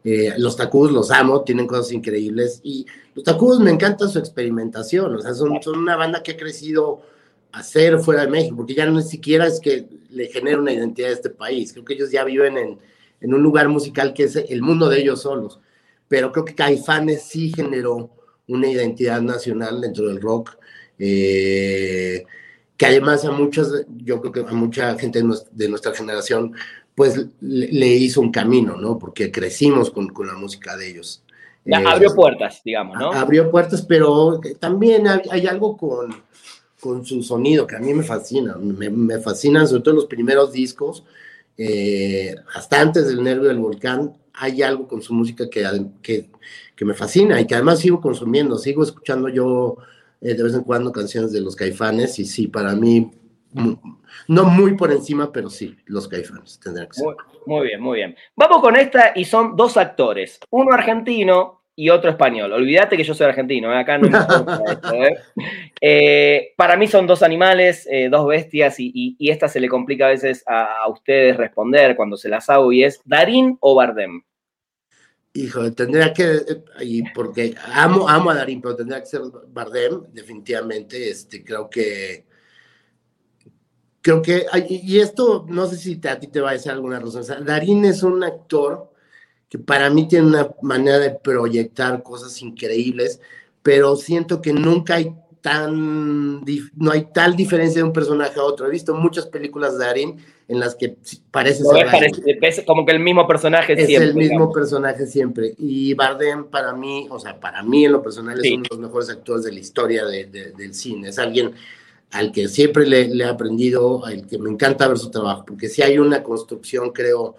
B: Eh, los Tacubos los amo, tienen cosas increíbles. Y los Tacubos me encanta su experimentación, o sea, son, son una banda que ha crecido a ser fuera de México, porque ya no siquiera es que le genere una identidad a este país. Creo que ellos ya viven en, en un lugar musical que es el mundo de ellos solos. Pero creo que Caifanes sí generó una identidad nacional dentro del rock, eh, que además a muchas, yo creo que a mucha gente de nuestra, generación, pues le, hizo un camino, ¿no? Porque crecimos con, con la música de ellos.
A: Ya, eh, abrió puertas, digamos, ¿no?
B: Abrió puertas, pero también hay, algo con, con, su sonido que a mí me fascina. Me, me fascinan sobre todo los primeros discos, eh, hasta antes del Nervio del Volcán, hay algo con su música que, que, que me fascina y que además sigo consumiendo, sigo escuchando yo eh, de vez en cuando canciones de los caifanes y sí, para mí, no muy por encima, pero sí, los caifanes tendrán que ser.
A: Muy, bien, muy bien. Vamos con esta y son dos actores, uno argentino y otro español. Olvídate que yo soy argentino, ¿eh? acá no importa esto. ¿eh? Para mí son dos animales, dos bestias, y, esta se le complica a veces a, ustedes responder cuando se las hago, y es Darín o Bardem.
B: Hijo, tendría que, y porque amo, amo a Darín, pero tendría que ser Bardem, definitivamente. Este, creo que, creo que, y esto no sé si a ti te va a decir alguna razón. Darín es un actor que para mí tiene una manera de proyectar cosas increíbles, pero siento que nunca hay tan, no hay tal diferencia de un personaje a otro. He visto muchas películas de Darín en las que parece
A: ser como que el mismo personaje
B: es siempre. Es el mismo personaje siempre. Y Bardem para mí, o sea, para mí en lo personal es uno de los mejores actores de la historia del cine. Es alguien al que siempre le, le, he aprendido, al que me encanta ver su trabajo, porque si hay una construcción, creo,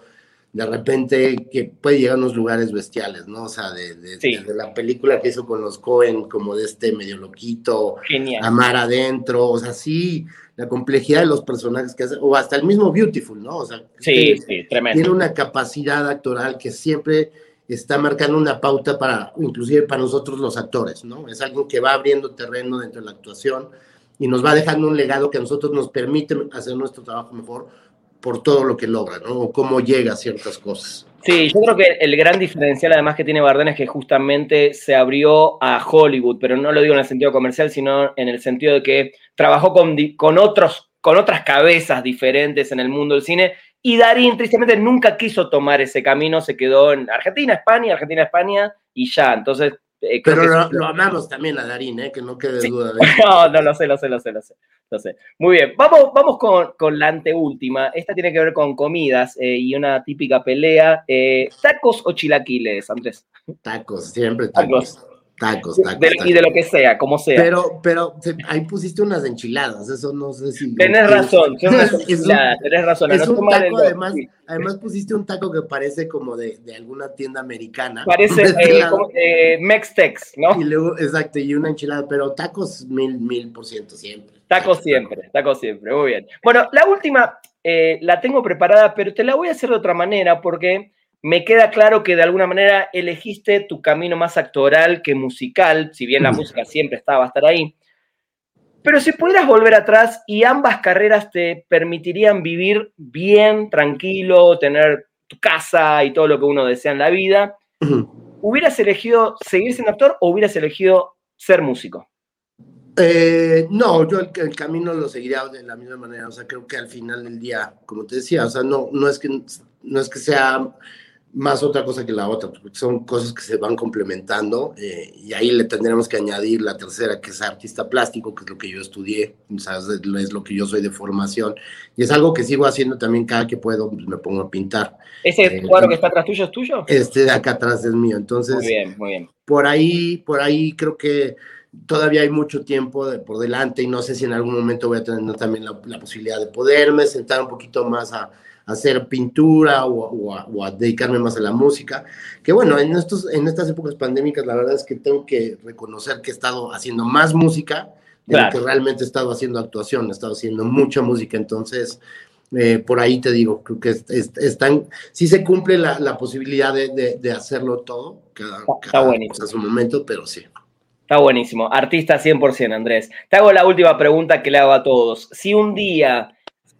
B: de repente que puede llegar a unos lugares bestiales, ¿no? O sea, de, de, la película que hizo con los Cohen, como de este medio loquito, Amar adentro, o sea, sí, la complejidad de los personajes que hace, o hasta el mismo Beautiful, ¿no? O sea,
A: sí, sí, tremendo.
B: Tiene una capacidad actoral que siempre está marcando una pauta para, inclusive para nosotros los actores, ¿no? Es algo que va abriendo terreno dentro de la actuación y nos va dejando un legado que a nosotros nos permite hacer nuestro trabajo mejor por todo lo que logra, ¿no? O cómo llega a ciertas cosas.
A: Sí, yo creo que el gran diferencial además que tiene Bardem es que justamente se abrió a Hollywood, pero no lo digo en el sentido comercial, sino en el sentido de que trabajó con, con, otros, con otras cabezas diferentes en el mundo del cine y Darín tristemente nunca quiso tomar ese camino, se quedó en Argentina, España, Argentina, España y ya. Entonces
B: eh, Pero lo, amamos también a Darín, ¿eh? que no quede duda de
A: No, no, lo sé, lo sé, lo sé, lo sé. Muy bien, vamos, vamos con, con la anteúltima. Esta tiene que ver con comidas eh, y una típica pelea. ¿Tacos o chilaquiles, Andrés?
B: Tacos, siempre tacos. Tacos, tacos,
A: Y de lo que sea, como sea.
B: Pero, pero ahí pusiste unas enchiladas, eso no sé si.
A: Tenés razón, tenés razón.
B: Es un taco, además, además pusiste un taco que parece como de, de alguna tienda americana.
A: Parece eh, como, eh, Mextex, ¿no?
B: Y luego, exacto, y una enchilada, pero tacos mil, mil por ciento siempre.
A: Tacos siempre, tacos siempre, muy bien. Bueno, la última eh, la tengo preparada, pero te la voy a hacer de otra manera porque me queda claro que de alguna manera elegiste tu camino más actoral que musical, si bien la música siempre estaba a estar ahí. Pero si pudieras volver atrás y ambas carreras te permitirían vivir bien, tranquilo, tener tu casa y todo lo que uno desea en la vida, ¿hubieras elegido seguir siendo actor o hubieras elegido ser músico?
B: Eh, no, yo el, camino lo seguiría de la misma manera. O sea, creo que al final del día, como te decía, o sea, no, no, es, que, no es que sea más otra cosa que la otra, porque son cosas que se van complementando eh, y ahí le tendremos que añadir la tercera, que es artista plástico, que es lo que yo estudié, es lo que yo soy de formación y es algo que sigo haciendo también cada que puedo, pues, me pongo a pintar.
A: ¿Ese eh, cuadro que está atrás tuyo es tuyo?
B: Este de acá atrás es mío, entonces...
A: Muy bien, muy bien.
B: Por ahí, por ahí creo que todavía hay mucho tiempo por delante y no sé si en algún momento voy a tener también la posibilidad de poderme sentar un poquito más a hacer pintura o, a, dedicarme más a la música. Que bueno, en, estos, en estas épocas pandémicas la verdad es que tengo que reconocer que he estado haciendo más música de lo que realmente he estado haciendo actuación, he estado haciendo mucha música, entonces eh, por ahí te digo, creo que están, sí se cumple la, posibilidad de, hacerlo todo, cada,
A: Está buenísimo.
B: a su momento, pero sí.
A: Está buenísimo. Artista 100%, Andrés. Te hago la última pregunta que le hago a todos. Si un día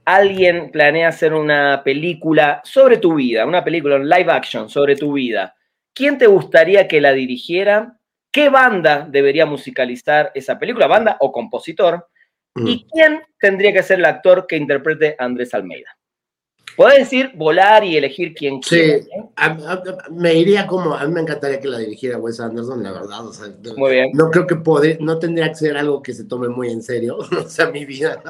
A: alguien planea hacer una película sobre tu vida, una película en live action sobre tu vida, ¿quién te gustaría que la dirigiera? ¿Qué banda debería musicalizar esa película, banda o compositor? ¿Y mm. quién tendría que ser el actor que interprete a Andrés Almeida? Puedes decir volar y elegir quién
B: sí, me iría como, a mí me encantaría que la dirigiera Wes Anderson, la verdad.
A: muy bien.
B: No creo que poder, no tendría que ser algo que se tome muy en serio, o sea, mi vida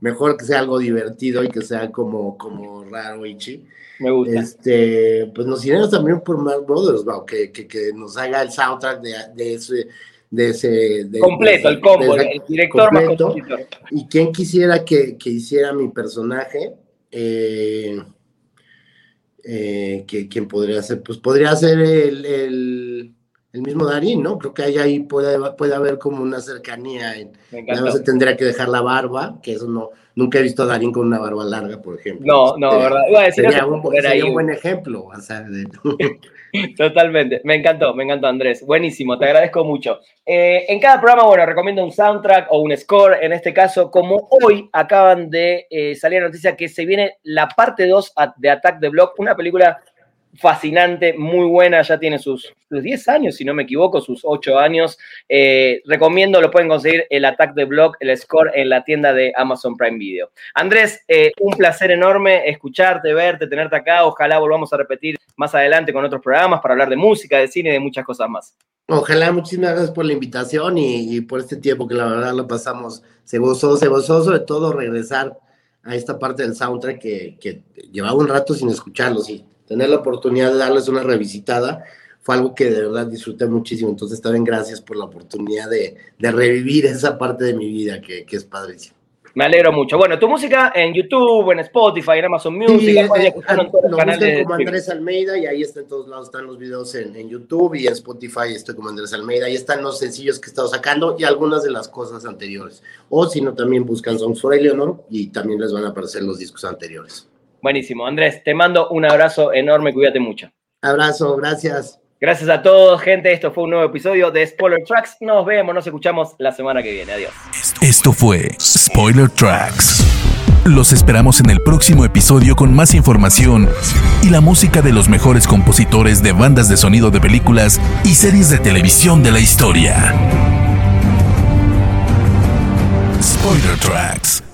B: mejor que sea algo divertido y que sea como, como raro, Ichi.
A: Me gusta.
B: Este, pues nos iremos también por Mark Brothers, que, que, que, nos haga el soundtrack de, de ese. De ese
A: completo, el combo, el director completo.
B: Y quien quisiera que, que hiciera mi personaje, eh, eh, que, ¿quién podría ser? Pues podría ser el, el, el mismo Darín, ¿no? Creo que ahí, ahí puede, puede haber como una cercanía. En, no se tendría que dejar la barba, que eso no, nunca he visto a Darín con una barba larga, por ejemplo.
A: No, no, ¿verdad?
B: sería, un, sería un, buen ejemplo. O sea, de...
A: Totalmente, me encantó, me encantó Andrés, buenísimo, te agradezco mucho. Eh, en cada programa, bueno, recomiendo un soundtrack o un score, en este caso, como hoy acaban de eh, salir la noticia que se viene la parte 2 de Attack the Block, una película fascinante, muy buena, ya tiene sus, sus 10 años, si no me equivoco, sus 8 años. Eh, recomiendo, lo pueden conseguir el Attack the Block, el score en la tienda de Amazon Prime Video. Andrés, eh, un placer enorme escucharte, verte, tenerte acá. Ojalá volvamos a repetir más adelante con otros programas para hablar de música, de cine y de muchas cosas más.
B: Ojalá, muchísimas gracias por la invitación y, y por este tiempo que la verdad lo pasamos. Se gozó, se gozó sobre todo regresar a esta parte del soundtrack que, que llevaba un rato sin escucharlo, sí tener la oportunidad de darles una revisitada fue algo que de verdad disfruté muchísimo. Entonces, también gracias por la oportunidad de, de revivir esa parte de mi vida que, que, es padrísimo.
A: Me alegro mucho. Bueno, tu música en YouTube, en Spotify, en Amazon Music,
B: sí, en, en, en todos los canales como Andrés Almeida y ahí está en todos lados, están los videos en, en, YouTube y en Spotify estoy como Andrés Almeida. Ahí están los sencillos que he estado sacando y algunas de las cosas anteriores. O si no, también buscan Songs for Eleanor y también les van a aparecer los discos anteriores.
A: Buenísimo. Andrés, te mando un abrazo enorme, cuídate mucho.
B: Abrazo, gracias.
A: Gracias a todos, gente. Esto fue un nuevo episodio de Spoiler Tracks. Nos vemos, nos escuchamos la semana que viene. Adiós.
C: Esto fue Spoiler Tracks. Los esperamos en el próximo episodio con más información y la música de los mejores compositores de bandas de sonido de películas y series de televisión de la historia. Spoiler Tracks.